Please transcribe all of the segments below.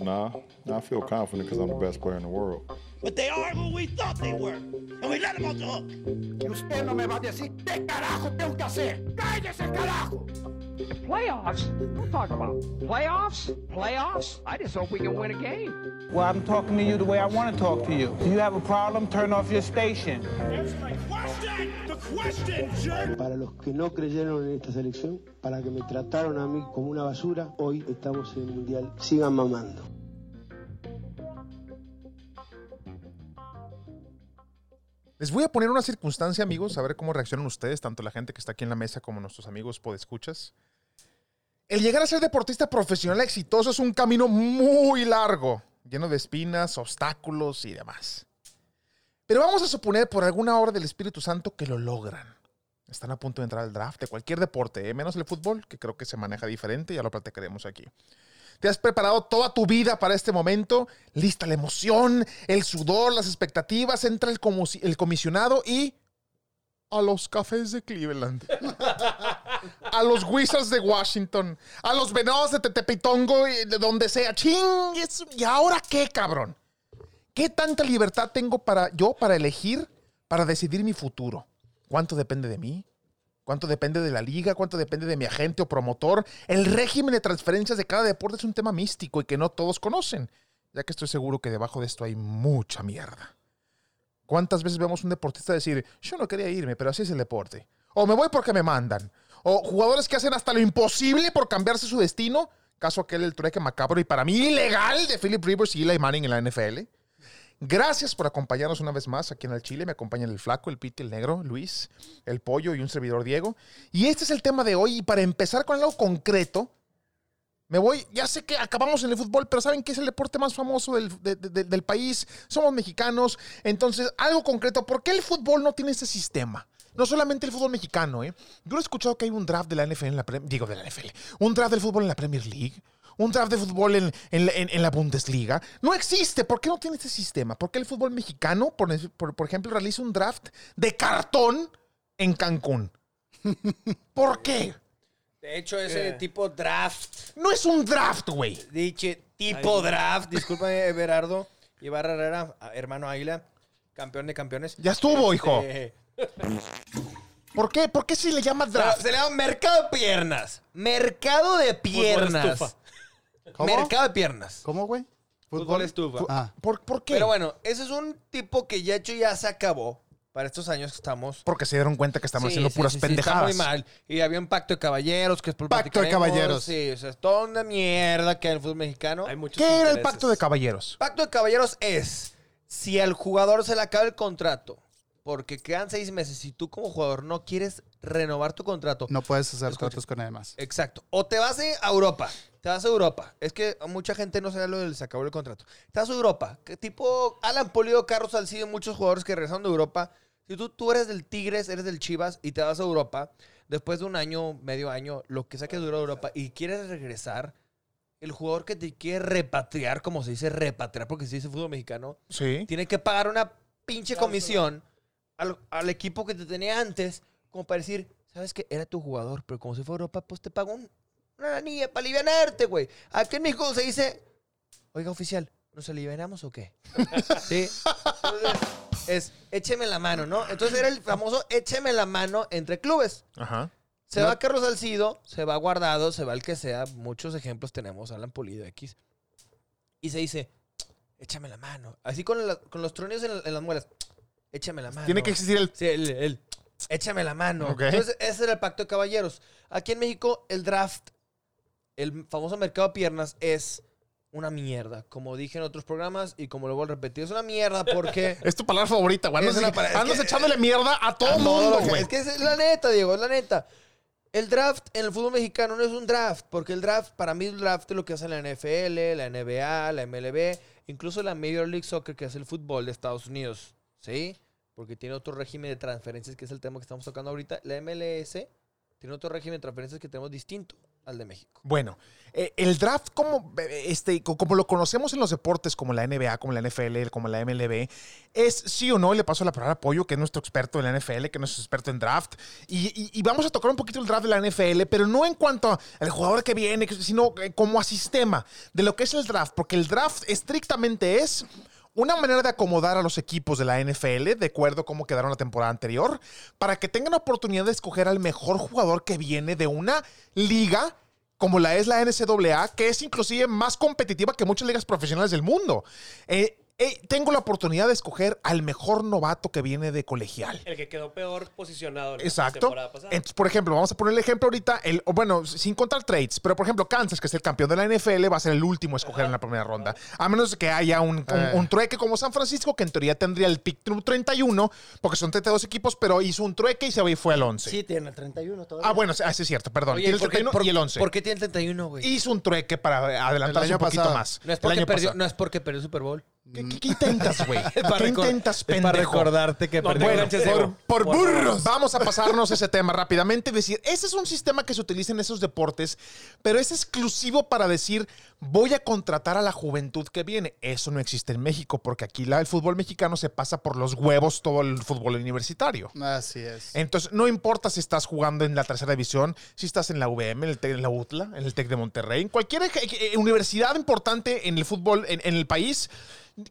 Nah, I feel confident because I'm the best player in the world. But they are who we thought they were. And we let them off the hook. Y usted no me va a decir qué carajo tengo que hacer. ¡Cállese, carajo! Playoffs? Don't talk about playoffs. Playoffs? I just hope we can win a game. Well, I'm talking to you the way I want to talk to you. Do you have a problem? Turn off your station. Answer my question! The question, jerk! Para los que no creyeron en esta selección, para que me trataron a mí como una basura, hoy estamos en el Mundial. Sigan mamando. Les voy a poner una circunstancia, amigos, a ver cómo reaccionan ustedes, tanto la gente que está aquí en la mesa como nuestros amigos podescuchas. El llegar a ser deportista profesional exitoso es un camino muy largo, lleno de espinas, obstáculos y demás. Pero vamos a suponer por alguna obra del Espíritu Santo que lo logran. Están a punto de entrar al draft de cualquier deporte, ¿eh? menos el fútbol, que creo que se maneja diferente, ya lo platicaremos aquí. Te has preparado toda tu vida para este momento, lista la emoción, el sudor, las expectativas, entra el comisionado y a los cafés de Cleveland, a los Wizards de Washington, a los Venados de Tetepitongo y de donde sea. ¡Ching! ¿Y ahora qué, cabrón? ¿Qué tanta libertad tengo para yo para elegir, para decidir mi futuro? ¿Cuánto depende de mí? ¿Cuánto depende de la liga? ¿Cuánto depende de mi agente o promotor? El régimen de transferencias de cada deporte es un tema místico y que no todos conocen, ya que estoy seguro que debajo de esto hay mucha mierda. ¿Cuántas veces vemos un deportista decir, yo no quería irme, pero así es el deporte? O me voy porque me mandan. O jugadores que hacen hasta lo imposible por cambiarse su destino. Caso aquel del trueque macabro y para mí ilegal de Philip Rivers y Eli Manning en la NFL. Gracias por acompañarnos una vez más aquí en el Chile. Me acompañan el flaco, el piti, el negro, Luis, el pollo y un servidor Diego. Y este es el tema de hoy. Y para empezar con algo concreto, me voy. Ya sé que acabamos en el fútbol, pero ¿saben qué es el deporte más famoso del, de- de- del país? Somos mexicanos. Entonces, algo concreto. ¿Por qué el fútbol no tiene ese sistema? No solamente el fútbol mexicano, ¿eh? Yo he escuchado que hay un draft de la NFL en la Prem- digo de la NFL, un draft del fútbol en la Premier League, un draft de fútbol en, en en- la Bundesliga. No existe. ¿Por qué no tiene este sistema? ¿Por qué el fútbol mexicano, por, por- por ejemplo, realiza un draft de cartón en Cancún? ¿Por qué? De hecho, ese tipo draft, No es un draft, güey. dicho tipo draft, discúlpame, Everardo, Ibarra Herrera, hermano Águila, campeón de campeones. Ya estuvo, hijo. Eh, ¿Por qué? ¿Por qué se le llama draft? se le llama mercado de piernas. Mercado de piernas. ¿Cómo? Mercado de piernas. ¿Cómo, güey? Fútbol estufa. Ah, ¿Por, por qué? Pero bueno, ese es un tipo que ya hecho ya se acabó para estos años que estamos. Porque se dieron cuenta que estamos Sí, haciendo sí, puras sí, sí, pendejadas. está muy mal. Y había un pacto de caballeros que es por Pacto de caballeros. Sí, o sea, es toda una mierda que hay en el fútbol mexicano. Hay muchos ¿Qué era el pacto de caballeros? Pacto de caballeros es si al jugador se le acaba el contrato porque quedan seis meses y tú como jugador no quieres renovar tu contrato. no puedes hacer Escucha. tratos con nadie más. Exacto. O te vas a Europa. Te vas a Europa. Es que a mucha gente no sabe lo del se acabó el contrato. Te vas a Europa. Que tipo Alan Polido, Carlos Salcido, muchos jugadores que regresaron de Europa. Si tú, tú eres del Tigres, eres del Chivas y te vas a Europa, después de un año, medio año, lo que sea que duró Europa y quieres regresar, el jugador que te quiere repatriar, como se dice repatriar, porque se dice fútbol mexicano, Sí. tiene que pagar una pinche comisión al, al equipo que te tenía antes, como para decir, sabes que era tu jugador, pero como si fuera Europa, pues te pago un- una anilla para alivianarte, güey. Aquí en México se dice, oiga, oficial, ¿nos alivianamos o qué? sí. Entonces, es, écheme la mano, ¿no? Entonces era el famoso écheme la mano entre clubes. Ajá. Se va Carlos Salcido, se va Guardado, se va el que sea. Muchos ejemplos tenemos, Alan Pulido X. Y se dice, échame la mano. Así con, la- con los tronidos en, en las muelas. Échame la mano. Tiene que existir el. Sí, el, el, échame la mano. Ok. Entonces, ese era el pacto de caballeros. Aquí en México, el draft, el famoso mercado de piernas, es una mierda. Como dije en otros programas y como lo voy a repetir, es una mierda porque... Es tu palabra favorita, güey. Andas, que- echándole mierda a todo A mundo, güey. Es que es la neta, Diego, es la neta. El draft en el fútbol mexicano no es un draft, porque el draft, para mí, el draft es lo que hace la NFL, la NBA, la MLB, incluso la Major League Soccer, que es el fútbol de Estados Unidos. ¿Sí? Porque tiene otro régimen de transferencias, que es el tema que estamos tocando ahorita. La MLS tiene otro régimen de transferencias que tenemos distinto al de México. Bueno, eh, el draft como, eh, este, co- como lo conocemos en los deportes como la NBA, como la NFL, como la MLB, es sí o no, le paso la palabra a que es nuestro experto en la NFL, que es nuestro experto en draft, y, y- y vamos a tocar un poquito el draft de la NFL, pero no en cuanto al jugador que viene, sino eh, como a sistema de lo que es el draft, porque el draft estrictamente es una manera de acomodar a los equipos de la NFL, de acuerdo a cómo quedaron la temporada anterior, para que tengan la oportunidad de escoger al mejor jugador que viene de una liga como la es la NCAA, que es inclusive más competitiva que muchas ligas profesionales del mundo. Eh, tengo la oportunidad de escoger al mejor novato que viene de colegial. El que quedó peor posicionado en la Exacto. temporada pasada. Entonces, por ejemplo, vamos a poner el ejemplo ahorita, el, bueno, sin contar trades, pero por ejemplo, Kansas, que es el campeón de la NFL, va a ser el último a escoger en la primera ronda. A menos que haya un, un- Eh. un trueque como San Francisco, que en teoría tendría el pick número 31, porque son 32 equipos, pero hizo un trueque y se fue al 11. Sí, tiene el 31 todavía. Ah, bueno, sí, ah, sí es cierto, perdón. Oye, tiene el ¿por qué- 31 por- y el 11. ¿Por qué tiene el 31, güey? Hizo un trueque para adelantarse un poquito pasado. más. No es El porque año perdió, no es porque perdió el Super Bowl. ¿Qué, qué- qué intentas, güey? ¿Qué intentas, pendejo? para recordarte que No por, por Por burros. Vamos a pasarnos ese tema rápidamente y decir, ese es un sistema que se utiliza en esos deportes, pero es exclusivo para decir, voy a contratar a la juventud que viene. Eso no existe en México, porque aquí la- el fútbol mexicano se pasa por los huevos todo el fútbol universitario. Así es. Entonces, no importa si estás jugando en la tercera división, si estás en la UVM, en, el Tec- en la UTLA, en el TEC de Monterrey, en cualquier eh, universidad importante en el fútbol, en, en el país,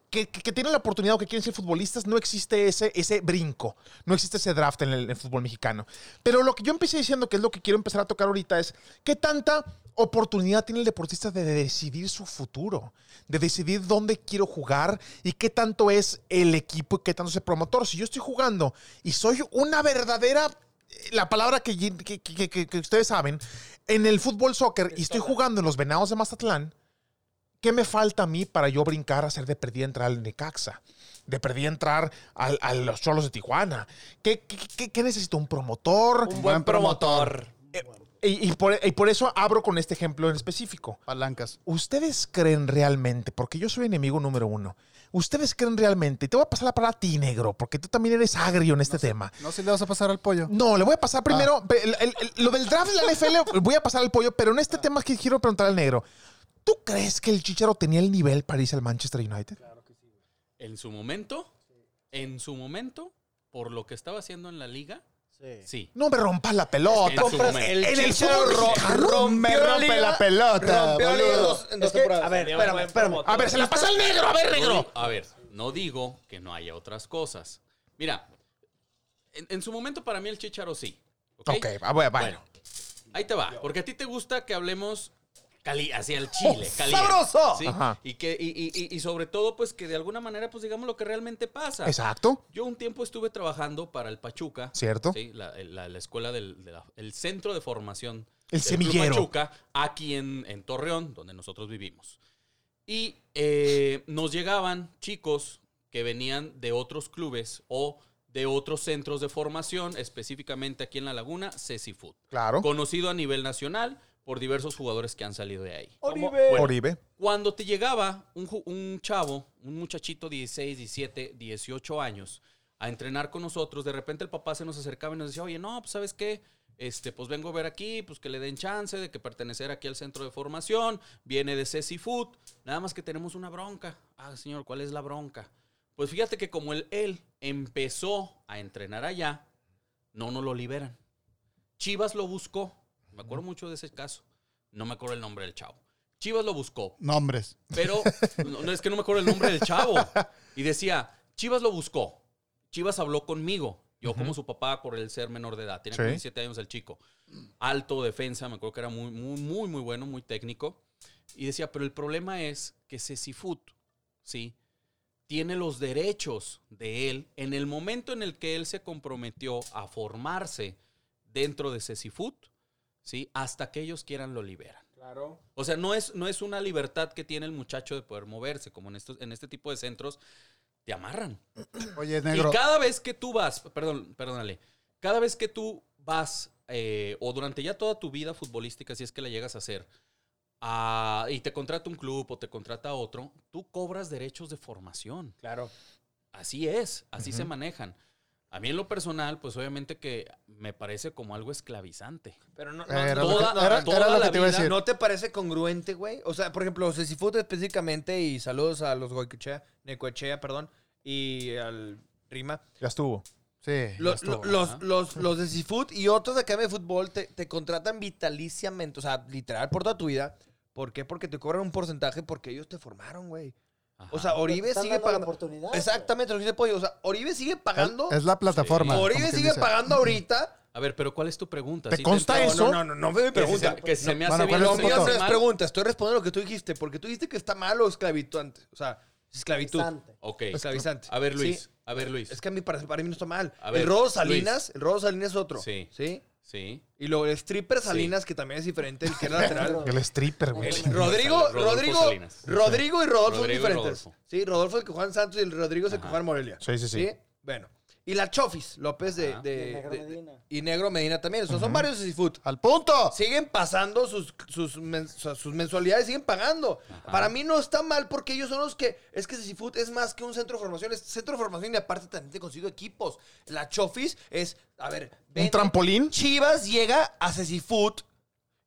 que, que, que tienen la oportunidad o que quieren ser futbolistas, no existe ese, ese brinco, no existe ese draft en el, en el fútbol mexicano. Pero lo que yo empecé diciendo, que es lo que quiero empezar a tocar ahorita, es qué tanta oportunidad tiene el deportista de decidir su futuro, de decidir dónde quiero jugar y qué tanto es el equipo y qué tanto es el promotor. Si yo estoy jugando y soy una verdadera la palabra que, que- que- que- que ustedes saben, en el fútbol soccer y estoy jugando en los Venados de Mazatlán, ¿qué me falta a mí para yo brincar a ser de perdida entrar al Necaxa? De perdida entrar al- a los Cholos de Tijuana. ¿Qué, qué- qué- qué necesito? ¿Un promotor? Un buen promotor. Y, y por, y por eso abro con este ejemplo en específico. Palancas. ¿Ustedes creen realmente, porque yo soy enemigo número uno, ¿ustedes creen realmente, y te voy a pasar la palabra a ti, negro, porque tú también eres agrio en este tema? No sé si le vas a pasar al pollo. No, le voy a pasar primero. pe- el- el- el- lo del draft de la NFL, voy a pasar al pollo, pero en este tema que quiero preguntar al negro. ¿Tú crees que el Chicharo tenía el nivel para irse al Manchester United? En su momento, en su momento, por lo que estaba haciendo en la liga, sí. No me rompas la pelota. En su momento. En el fútbol ro- me rompe liga, la pelota, Rompió la liga dos, en dos Es que, a ver, espérame, espérame. A ver, se la pasa al negro. A ver, No negro. digo- a ver, no digo que no haya otras cosas. Mira, en, en su momento para mí el Chicharo sí. Ok, Ok, ah, bueno, bueno. ahí te va. Porque a ti te gusta que hablemos cali hacia el chile. caliente, ¡Sabroso! ¿sí? Y, que, y, y- y- sobre todo, pues que de alguna manera, pues digamos lo que realmente pasa. Exacto. Yo un tiempo estuve trabajando para el Pachuca. Cierto. Sí, la, la- la escuela del de la- el centro de formación. El del Club semillero. Pachuca, aquí en, en Torreón, donde nosotros vivimos. Y eh, nos llegaban chicos que venían de otros clubes o de otros centros de formación, específicamente aquí en La Laguna, Ceci Food. Claro. Conocido a nivel nacional por diversos jugadores que han salido de ahí. Bueno, Oribe. cuando te llegaba un, un chavo, un muchachito 16, 17, 18 años, a entrenar con nosotros, de repente el papá se nos acercaba y nos decía, oye, no, pues sabes qué, este, pues vengo a ver aquí, pues que le den chance de que pertenecer aquí al centro de formación, viene de Ceci Food, nada más que tenemos una bronca. Ah, señor, ¿cuál es la bronca? Pues fíjate que como él, él empezó a entrenar allá, no nos lo liberan. Chivas lo buscó, me acuerdo mucho de ese caso, no me acuerdo el nombre del chavo. Chivas lo buscó, Nombres. pero no, no, es que no me acuerdo el nombre del chavo. Y decía, Chivas lo buscó. Chivas habló conmigo. Yo como su papá por el ser menor de edad. Tiene Sí. como 17 años el chico. Alto, defensa, me acuerdo que era muy, muy, muy, muy bueno, muy técnico. Y decía, pero el problema es que Ceci Food, ¿sí? Tiene los derechos de él en el momento en el que él se comprometió a formarse dentro de Ceci Food, ¿sí? Hasta que ellos quieran lo liberan. Claro. O sea, no es, no es una libertad que tiene el muchacho de poder moverse, como en, estos, en este tipo de centros, te amarran. Oye, negro. Y cada vez que tú vas, perdón, perdónale, cada vez que tú vas, eh, o durante ya toda tu vida futbolística, si es que la llegas a hacer, a- y te contrata un club o te contrata otro, tú cobras derechos de formación. Claro. Así es, así se manejan. A mí en lo personal, pues obviamente que me parece como algo esclavizante. Pero no, no, Era no, lo que- no, no, era- no, era lo la que te iba a vida. decir. ¿No te parece congruente, güey? O sea, por ejemplo, Cecifood específicamente, y saludos a los Goicoechea, Necoechea, perdón, y al Rima. Ya estuvo. Sí. Los, estuvo, los, los, los de Seafood y otros de Academia de Fútbol te, te contratan vitaliciamente, o sea, literal por toda tu vida. ¿Por qué? Porque te cobran un porcentaje porque ellos te formaron, güey. O sea, Oribe sigue pagando. oportunidad, Exactamente, lo que dice Pollo. O sea, Oribe sigue pagando. Es la plataforma. como Oribe sigue dice. pagando ahorita. A ver, pero ¿cuál es tu pregunta? ¿Te ¿Sí consta entiendo? eso? No, no, no, no me pregunta. se, que se me hace Bueno, bien no es pregunta, estoy respondiendo lo que tú dijiste, porque tú dijiste que está mal o esclavitante. O sea, esclavitud. Esclavizante. Ok. Esclavizante. A ver, Luis. Sí. A ver, Luis. Es que a mí para, para mí no está mal. A ver, el Rodo Luis. Salinas, el Rodo Salinas es otro. Sí. ¿Sí? Sí. Y luego el stripper Salinas, que también es diferente, el que era lateral. El stripper, güey. El- Rodrigo, Rodolfo Rodrigo, Salinas. Rodrigo y Rodolfo Rodrigo y son diferentes. Rodolfo. Sí, Rodolfo es el que juega en Santos y el Rodrigo es el que juega en Morelia. Sí, sí, sí. Bueno. Y la Chofis López de, de- Y Negro de- Medina. y Negro Medina también. O sea, Son varios de Seafood. ¡Al punto! Siguen pasando sus, sus, men- sus mensualidades, siguen pagando. Para mí no está mal porque ellos son los que. Es que Seafood es más que un centro de formación. Es centro de formación y aparte también te consigo equipos. La Chofis es. A ver. ¿Un trampolín? Chivas llega a Food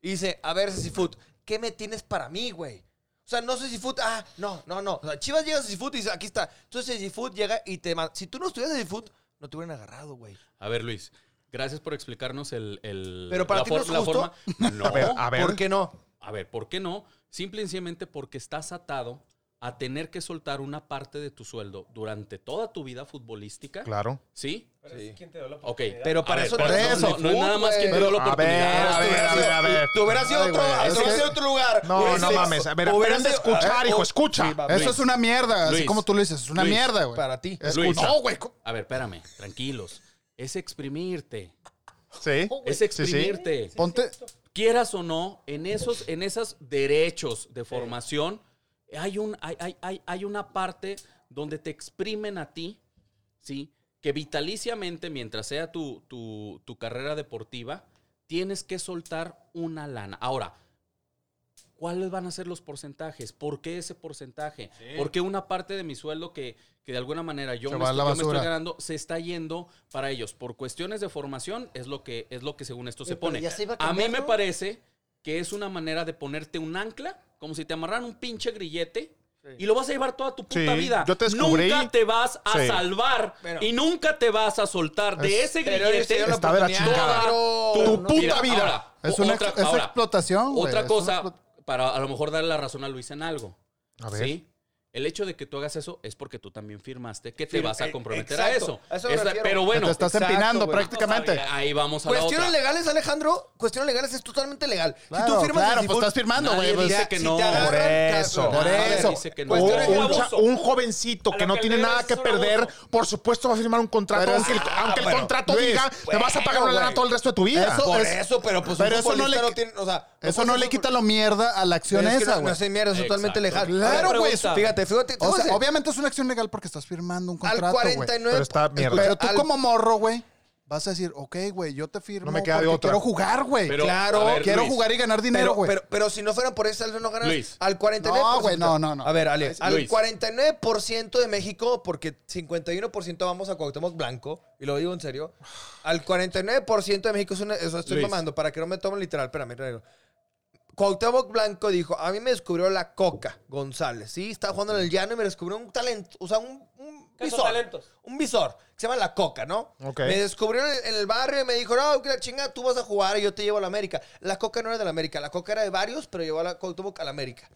y dice: A ver, Food, ¿qué me tienes para mí, güey? O sea, no Food, ah, no, no, no. O sea, Chivas llega a Food y dice: Aquí está. Entonces Food llega y te manda. Si tú no estuvieras Food, no te hubieran agarrado, güey. A ver, Luis. Gracias por explicarnos el. el- Pero para la ti no es la justo. forma. No. A ver, a ver. ¿Por qué no? A ver, ¿por qué no? Simple y sencillamente porque estás atado a tener que soltar una parte de tu sueldo durante toda tu vida futbolística. Claro. ¿Sí? Sí. Ok. Pero A para ver, eso pero no no, es no, es nada más quien te dio la A oportunidad. a ver, a ver, a ver. Tú hubieras sido Ay, otro, lugar. No, no mames. A ver, hubieras aprende a escuchar, hijo, oh, escucha. Eso es una mierda, así como tú lo dices, es una Luis. mierda, güey. Para ti. Luis. No, güey. A ver, espérame, tranquilos. Es exprimirte. Sí. Es exprimirte. Ponte, Quieras o no, en esos, en esos derechos de formación, hay, un, hay, hay, hay, hay una parte donde te exprimen a ti, ¿sí? Que vitaliciamente, mientras sea tu, tu, tu carrera deportiva, tienes que soltar una lana. Ahora, ¿cuáles van a ser los porcentajes? ¿Por qué ese porcentaje? Porque una parte de mi sueldo que, que de alguna manera yo, me estoy, yo me estoy ganando se está yendo para ellos. Por cuestiones de formación es lo que, es lo que según esto se pero pone. se a A mí me parece que es una manera de ponerte un ancla, como si te amarraran un pinche grillete. Y lo vas a llevar toda tu puta Sí, vida. yo te descubrí- Nunca te vas a Sí. salvar Pero- y nunca te vas a soltar de ese grillete. Está de la chingada. pero- Tu puta Mira, vida. ahora, Es una otra, ex- es ahora, explotación, Otra cosa, para a lo mejor darle la razón a Luis en algo. A ver. ¿Sí? El hecho de que tú hagas eso es porque tú también firmaste que te Fir- vas a eh, comprometer a eso. a eso me Es la- refiero. pero bueno, te estás exacto, empinando prácticamente. ahí vamos a la Cuestiones otra. legales, Alejandro, cuestiones legales es totalmente legal. Claro, si tú firmas claro, el pues estás firmando, güey. pues- dice Ya, que no. Por eso, Por Nadie eso. dice que no. Un, Cuestiones un cha- un jovencito A que no que tiene nada que perder, abuso. por supuesto va a firmar un contrato, Pero aunque, es- el, ah, aunque el pero, contrato Luis, diga, te vas a pagar una lana todo el resto de tu vida. Eso- Por es- eso, pero pues pero eso no le- tiene, o sea, Eso no le quita lo mierda a la acción esa, no, güey. no es mierda, es totalmente legal. Claro, güey. pregunta. Fíjate. O sea, obviamente es una acción legal porque estás firmando un al contrato, güey. 49. Pero está mierda. Pero tú al- como morro, güey, vas a decir, ok, güey, yo te firmo No me queda de otra. quiero jugar, güey. Claro, ver, quiero Luis, jugar y ganar dinero, Pero, güey. pero, pero si no fuera por saldo no ganas. Luis. Al 49%. No, güey, no, no, no. A ver, Ale, al Luis. 49% de México, porque 51% vamos a Cuauhtémoc Blanco, y lo digo en serio. Al 49% de México es una. Eso estoy Luis. mamando, para que no me tomen literal. Espérame, espérame. Cuauhtémoc Blanco dijo, a mí me descubrió la Coca González, ¿sí? Estaba jugando en el llano y me descubrió un talento, o sea, un, un ¿Qué son visor. talentos? Un visor, que se llama la Coca, ¿no? Ok. Me descubrió en el, en el barrio y me dijo, no, que la chinga, tú vas a jugar y yo te llevo a la América. La Coca no era de la América, la Coca era de varios, pero llevó a la Cuauhtémoc a la América.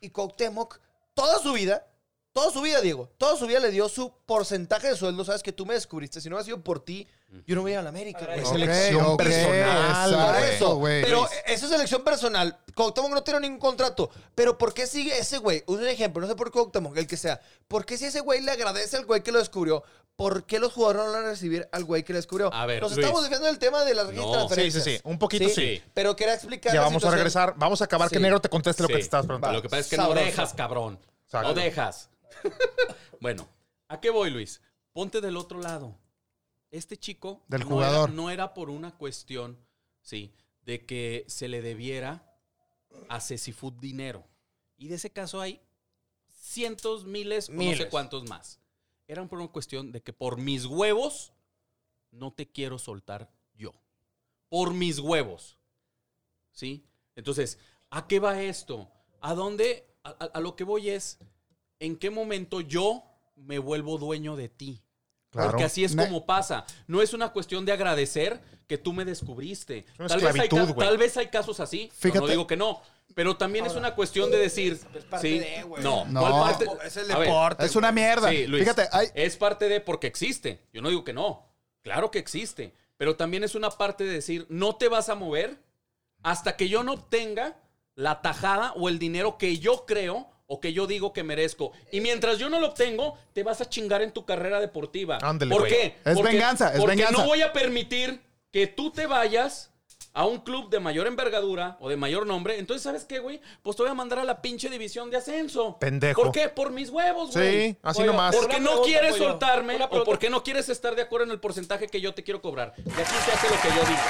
Y Cuauhtémoc, toda su vida, toda su vida, Diego, toda su vida le dio su porcentaje de sueldo, sabes que tú me descubriste, si no hubiera sido por ti, yo no ido a la América. güey. Es Ok, elección ok, personal, güey. Eso, güey. Pero eso es elección personal. Cuauhtémoc no tiene ningún contrato. Pero ¿por qué sigue ese güey? Un ejemplo, no sé por qué Cuauhtémoc, el que sea. ¿Por qué si ese güey le agradece al güey que lo descubrió? ¿Por qué los jugadores no van a recibir al güey que lo descubrió? A ver, Nos Luis. estamos desviando del tema de las No. registras Sí, sí, transferencias. sí. Un poquito sí. Pero quería explicar Ya la vamos a situación. regresar. Vamos a acabar que Sí. Negro te conteste lo que te estabas preguntando. Lo que pasa es que Sabroso. no dejas, cabrón. Exacto. No dejas. bueno, ¿a qué voy, Luis? Ponte del otro lado. Este chico Del no jugador. Era, no era por una cuestión, sí, de que se le debiera a Cecifood dinero. Y de ese caso hay cientos, miles, no sé cuántos más. Era por una cuestión de que por mis huevos no te quiero soltar yo. Por mis huevos. ¿Sí? Entonces, ¿a qué va esto? ¿A dónde? A, a- a lo que voy es, ¿en qué momento yo me vuelvo dueño de ti? Claro. Porque así es como pasa. No es una cuestión de agradecer que tú me descubriste. una Tal vez, hay, tal vez casos así. no, Fíjate. No digo que no. Pero también es una cuestión de decir. parte sí, de, güey. no, No. ¿cuál parte? Es el ver, deporte. Es una mierda. Sí, Luis. Fíjate, hay, Es parte de porque existe. Yo no digo que no. Claro que existe. Pero también es una parte de decir, no te vas a mover hasta que yo no obtenga la tajada o el dinero que yo creo o que yo digo que merezco. Y mientras yo no lo obtengo, te vas a chingar en tu carrera deportiva. Ándele, ¿Por güey. qué? Es Porque- venganza, es porque venganza. no voy a permitir que tú te vayas a un club de mayor envergadura o de mayor nombre. Entonces, ¿sabes qué, güey? Pues te voy a mandar a la pinche división de ascenso. Pendejo. ¿Por qué? Por mis huevos, Sí, güey. así Oiga, nomás. Porque no quieres pollo. soltarme o porque no quieres estar de acuerdo en el porcentaje que yo te quiero cobrar. Y aquí se hace lo que yo digo.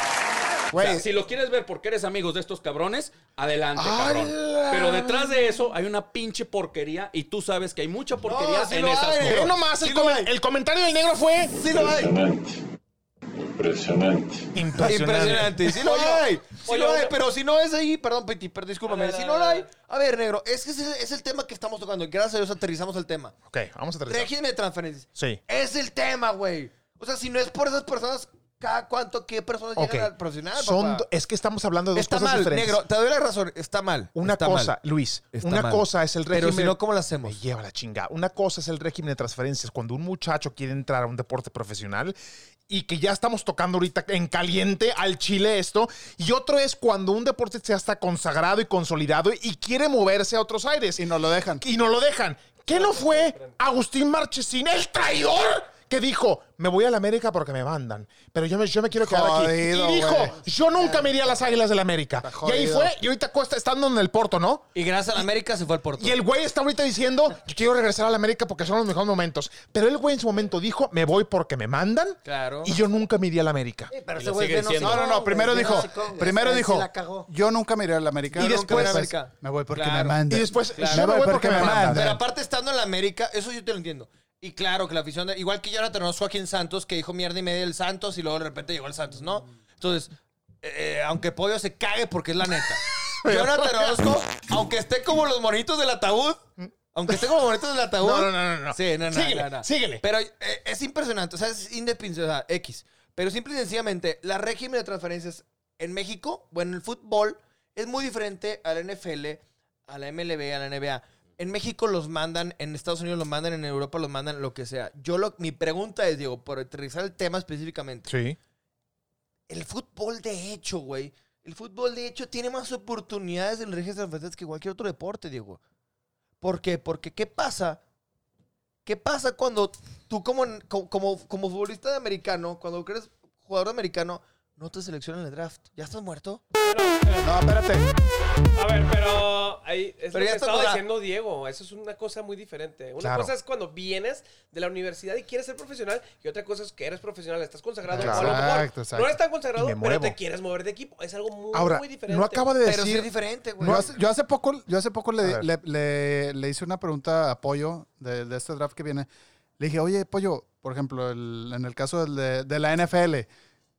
O sea, Güey. si lo quieres ver porque eres amigos de estos cabrones, adelante, cabrón. Pero detrás de eso hay una pinche porquería y tú sabes que hay mucha porquería sí en esas hay, cosas. Nomás, el, Sí come- hay. el comentario del negro fue Sí lo hay. Impresionante. Impresionante. Sí lo hay. Sí lo hay. pero si no es ahí, perdón, Piti, pero discúlpame. Dale, Si no lo hay. A ver, negro, es que ese es el tema que estamos tocando. Gracias a Dios aterrizamos el tema. Ok, vamos a aterrizar. Régimen de transferencias. Sí. Es el tema, güey. O sea, si no es por esas personas, ¿cada cuánto, qué personas llegan al profesional, Son papá? do- es que estamos hablando de dos Está cosas mal, diferentes. negro. Te doy la razón. Está mal. Una Está cosa, mal. Luis, Está una mal. cosa es el régimen. Pero si no, ¿cómo lo Me hacemos? lleva la chingada. Una cosa es el régimen de transferencias. Cuando un muchacho quiere entrar a un deporte profesional y que ya estamos tocando ahorita en caliente al Chile esto. Y otro es cuando un deporte ya está consagrado y consolidado y quiere moverse a otros aires. y no lo dejan. Y no lo dejan. ¿Qué no fue Agustín Marchesín, el traidor? Que dijo, me voy a la América porque me mandan. Pero yo me, yo me quiero quedar Jodido, aquí. Y dijo, güey. yo nunca me iría a las Águilas del la América. Y ahí fue, y ahorita cuesta estando en el Porto, ¿no? Y gracias a la América se fue al Porto. Y el güey está ahorita diciendo, yo quiero regresar a la América porque son los mejores momentos. Pero el güey en su momento dijo, me voy porque me mandan. Claro. Y yo nunca me iría a la América. Pero Y ese güey siendo. No, no, no. Primero dijo, primero dijo, yo nunca me iré a la América. Y Yo después- me voy porque Claro. me mandan. Y después, Claro. yo me voy porque me mandan. Pero aparte, estando en la América, eso yo te lo entiendo. Y claro que la afición, de- igual que Jonathan Orozco aquí en Santos, que dijo mierda y media del Santos y luego de repente llegó el Santos, ¿no? Entonces, eh, aunque Pollo se cague porque es la neta. Jonathan Orozco, aunque esté como los monitos del ataúd, aunque esté como los monitos del ataúd. No, no, no, no, no. Sí, no, no, Síguele, no, no. síguele. Pero eh, es impresionante, o sea, es independiente, o sea, X. Pero simple y sencillamente, la régimen de transferencias en México, bueno, el fútbol, es muy diferente a la NFL, a la MLB, a la NBA. En México los mandan, en Estados Unidos los mandan, en Europa los mandan, lo que sea. Yo lo, mi pregunta es, Diego, por aterrizar el tema específicamente. Sí. El fútbol de hecho, güey. El fútbol de hecho tiene más oportunidades en de transferencias que cualquier otro deporte, Diego. ¿Por qué? Porque ¿qué pasa? ¿Qué pasa cuando tú como, como, como futbolista de americano, cuando eres jugador de americano, no te seleccionan en el draft? ¿Ya estás muerto? No, espérate. A ver, pero ahí es Pero lo ya que está, estaba diciendo Diego. Eso es una cosa muy diferente. Una Claro. cosa es cuando vienes de la universidad y quieres ser profesional, y otra cosa es que eres profesional, estás consagrado. O a lo mejor Exacto, exacto. No eres tan consagrado, Y me pero te muevo. quieres mover de equipo. Es algo muy, Ahora, muy diferente. no acaba de Pero sí decir... es diferente, güey. Yo hace, yo hace poco, yo hace poco A le, ver. le, le- le hice una pregunta a Pollo de, de este draft que viene. Le dije, oye, Pollo, por ejemplo, el- en el caso del de, de la NFL,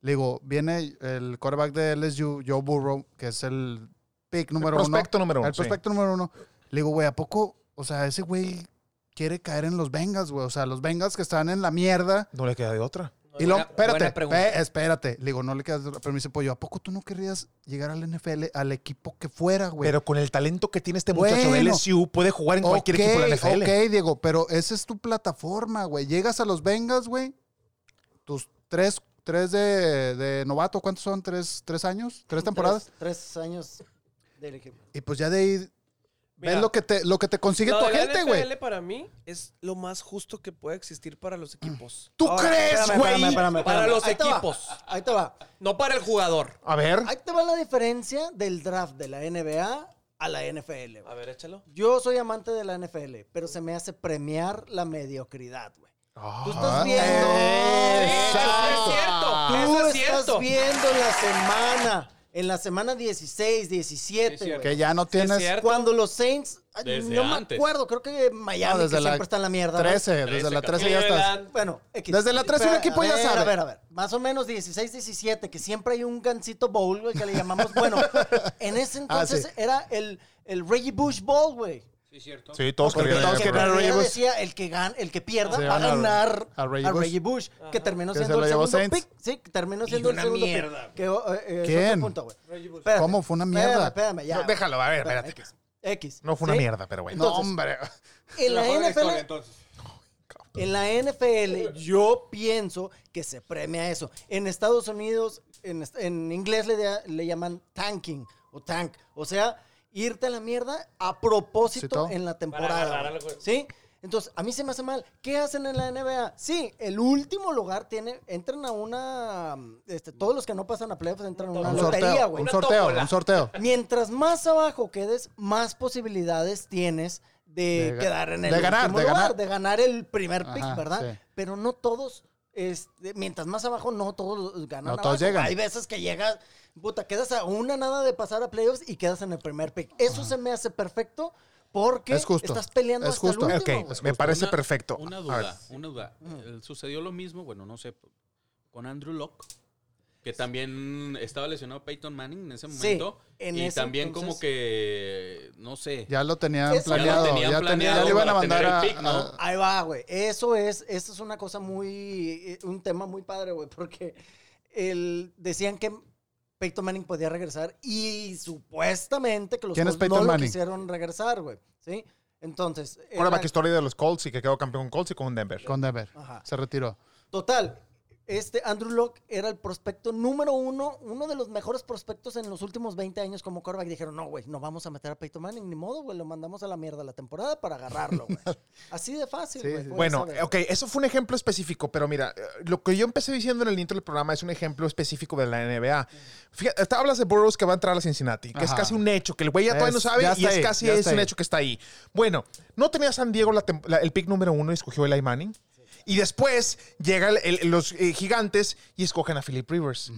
le digo, viene el quarterback de LSU, Joe Burrow, que es el pick número uno. prospecto número uno, El sí. prospecto número uno. Le digo, güey, ¿a poco? O sea, ese güey quiere caer en los Bengals, güey. O sea, los Bengals que están en la mierda. No le queda de otra. Y lo, espérate, ve, espérate. Le digo, no le quedas. Pero me dice, Pollo, ¿a poco tú no querrías llegar al NFL, al equipo que fuera, güey? Pero con el talento que tiene este muchacho de. LSU, puede jugar en cualquier equipo de la NFL. Ok, Diego, pero esa es tu plataforma, güey. Llegas a los Bengals, güey. Tus tres, tres de, de novato, ¿cuántos son? ¿Tres, tres años? ¿Tres temporadas? Tres, tres años del equipo. Y pues ya de ahí Mira, ves lo que te, lo que te consigue Lo tu de la agente, güey. NFL para mí es lo más justo que puede existir para los equipos. ¿Tú Ahora, crees, espérame, güey? espérame, espérame, Para espérame. los Ahí te va, equipos. Ahí te va. No para el jugador. A ver. Ahí te va la diferencia del draft de la NBA a la NFL. güey. A ver, échalo. Yo soy amante de la NFL, pero se me hace premiar la mediocridad, güey. Ah. Tú estás viendo. Estás viendo la semana En la semana 16, 17, Sí. Que ya no tienes. Cuando los Saints, Desde no me antes. acuerdo, creo que Miami, No, desde que la siempre está en la mierda. ¿no? 13, desde la 13 ya estás. Bueno, X. Desde la 13 un Espera, equipo a ya ver, sabe. A ver, a ver. Más o menos 16, 17, que siempre hay un gancito bowl, güey, que le llamamos. Bueno, en ese entonces Ah, sí. era el, el Reggie Bush Bowl, güey. Sí, cierto. Sí, todos Porque que Bush. decía el que, gan, el que pierda va a ganar a a Reggie Reggie, Bush. Que terminó se siendo el segundo Saints. pick. Sí, que terminó Y siendo el segundo mierda. pick. Que, eh, es ¿Quién? punto. Espérate. ¿Cómo? Fue una mierda. Espérame, ya. No, déjalo, a ver, espérate. X. X. No fue una ¿sí? mierda, pero bueno. No, hombre. En la NFL, historia, entonces. en la NFL, yo pienso que se premia eso. En Estados Unidos, en, en inglés le, le llaman tanking o tank. O sea, irte a la mierda a propósito Sí, en la Para temporada. ¿Sí? Entonces, a mí se me hace mal. ¿Qué hacen en la NBA? Sí, el último lugar tiene, entran a una, este, todos los que no pasan a playoffs entran a una Un lotería, güey. un sorteo, un sorteo. Mientras más abajo quedes, más posibilidades tienes de, quedar en el de ganar, último de lugar, ganar. de ganar el primer pick, Ajá, ¿verdad? sí. Pero no todos, este, mientras más abajo, no todos ganan. No todos abajo. llegan. Hay veces que llegas, puta, quedas a una nada de pasar a playoffs y quedas en el primer pick. Eso se me hace perfecto porque Es justo, estás peleando es hasta justo. el Ok, último. me parece Una- perfecto. Una duda, una duda. Eh, Sucedió lo mismo, bueno, no sé, con Andrew Locke, que también estaba lesionado Peyton Manning en ese Sí, momento. en y ese también como que, no sé. Ya lo tenían Eso- Ya lo planeado. tenían Ya, tenía- planeado ya le iban a mandar el a, pick, ¿no? a- Ahí va, güey. Eso es, eso es una cosa muy, eh, un tema muy padre, güey, porque el, decían que Peyton Manning podía regresar y supuestamente que los ¿Quién es Colts no Manning? lo quisieron regresar, güey, ¿sí? Entonces, Ahora era- va que historia de los Colts y que quedó campeón con Colts y con Denver. con Denver. Ajá. Se retiró. total, este Andrew Locke era el prospecto número uno, uno de los mejores prospectos en los últimos 20 años como quarterback. Dijeron, no, güey, no vamos a meter a Peyton Manning, ni modo, güey, lo mandamos a la mierda la temporada para agarrarlo, güey. Así de fácil, güey. sí. Bueno, saber. ok, eso fue un ejemplo específico, pero mira, eh, lo que yo empecé diciendo en el intro del programa es un ejemplo específico de la NBA. Fíjate, te hablas de Burroughs que va a entrar a la Cincinnati, que es casi un hecho, que el güey ya todavía no Es- sabe y es ahí, casi es un ahí. hecho que está ahí. Bueno, no tenía San Diego la tem- la- el pick número uno y escogió Eli Manning. Y después llegan los eh, gigantes y escogen a Philip Rivers.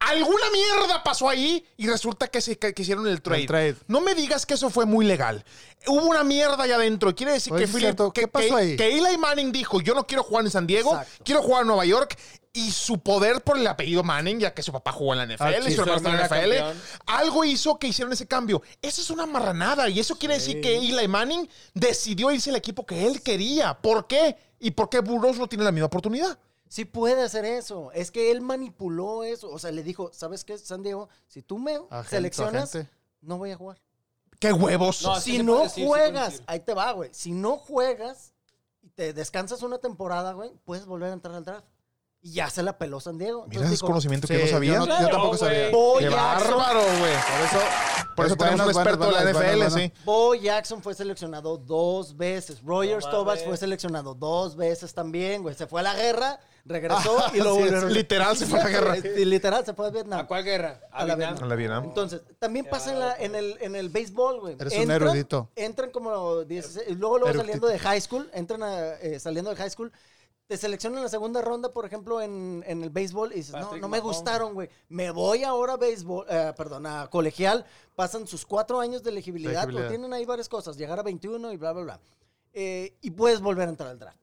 Alguna mierda pasó ahí y resulta que, se, que, que hicieron el trade. El trade. No me digas que eso fue muy legal. Hubo una mierda allá adentro. Quiere decir Oye, que, es Philip- cierto. que, ¿Qué pasó que- ahí? que Eli Manning dijo, yo no quiero jugar en San Diego, Exacto. quiero jugar en Nueva York. Y su poder por el apellido Manning, ya que su papá jugó en la NFL, Ah, sí, y su su hermano está en la hermano NFL, era algo hizo que hicieron ese cambio. Eso es una marranada. Y eso quiere decir que Eli Manning decidió irse al equipo que él quería. ¿Por qué? ¿Y por qué Burroughs no tiene la misma oportunidad? Sí puede hacer eso. Es que él manipuló eso. O sea, le dijo, ¿sabes qué, San Diego? Si tú me Agente, seleccionas, agente. no voy a jugar. ¡Qué huevos! No, si se no decir, juegas, ahí te va, güey. Si no juegas y te descansas una temporada, güey, puedes volver a entrar al draft. Y ya se la peló San Diego. Mira Entonces conocimiento que Sí, no yo sabía. yo tampoco sabía. Bo ¡Qué Jackson, bárbaro, güey! Por eso, Por eso es tenemos un experto de la NFL, buenas. sí. Bo Jackson fue seleccionado dos veces. Roger No fue seleccionado dos veces también, güey. Se fue a la guerra, regresó y lo sí, volvieron. Literal se fue a la guerra. Sí, literal, se fue a Vietnam. ¿A cuál guerra? A la Vietnam. Vietnam. A la Vietnam. Entonces, también pasa en, la, en, el, en el béisbol, güey. Eres un erudito. Entran como 16, y luego, luego Erudito. saliendo de high school, entran a, eh, saliendo de high school, te seleccionan en la segunda ronda, por ejemplo, en, en el béisbol, y dices, no, Patrick no me Mahomes. gustaron, güey. Me voy ahora a béisbol, eh, perdón, a colegial, pasan sus cuatro años de elegibilidad, porque tienen ahí varias cosas, llegar a 21 y bla, bla, bla. Eh, y puedes volver a entrar al draft.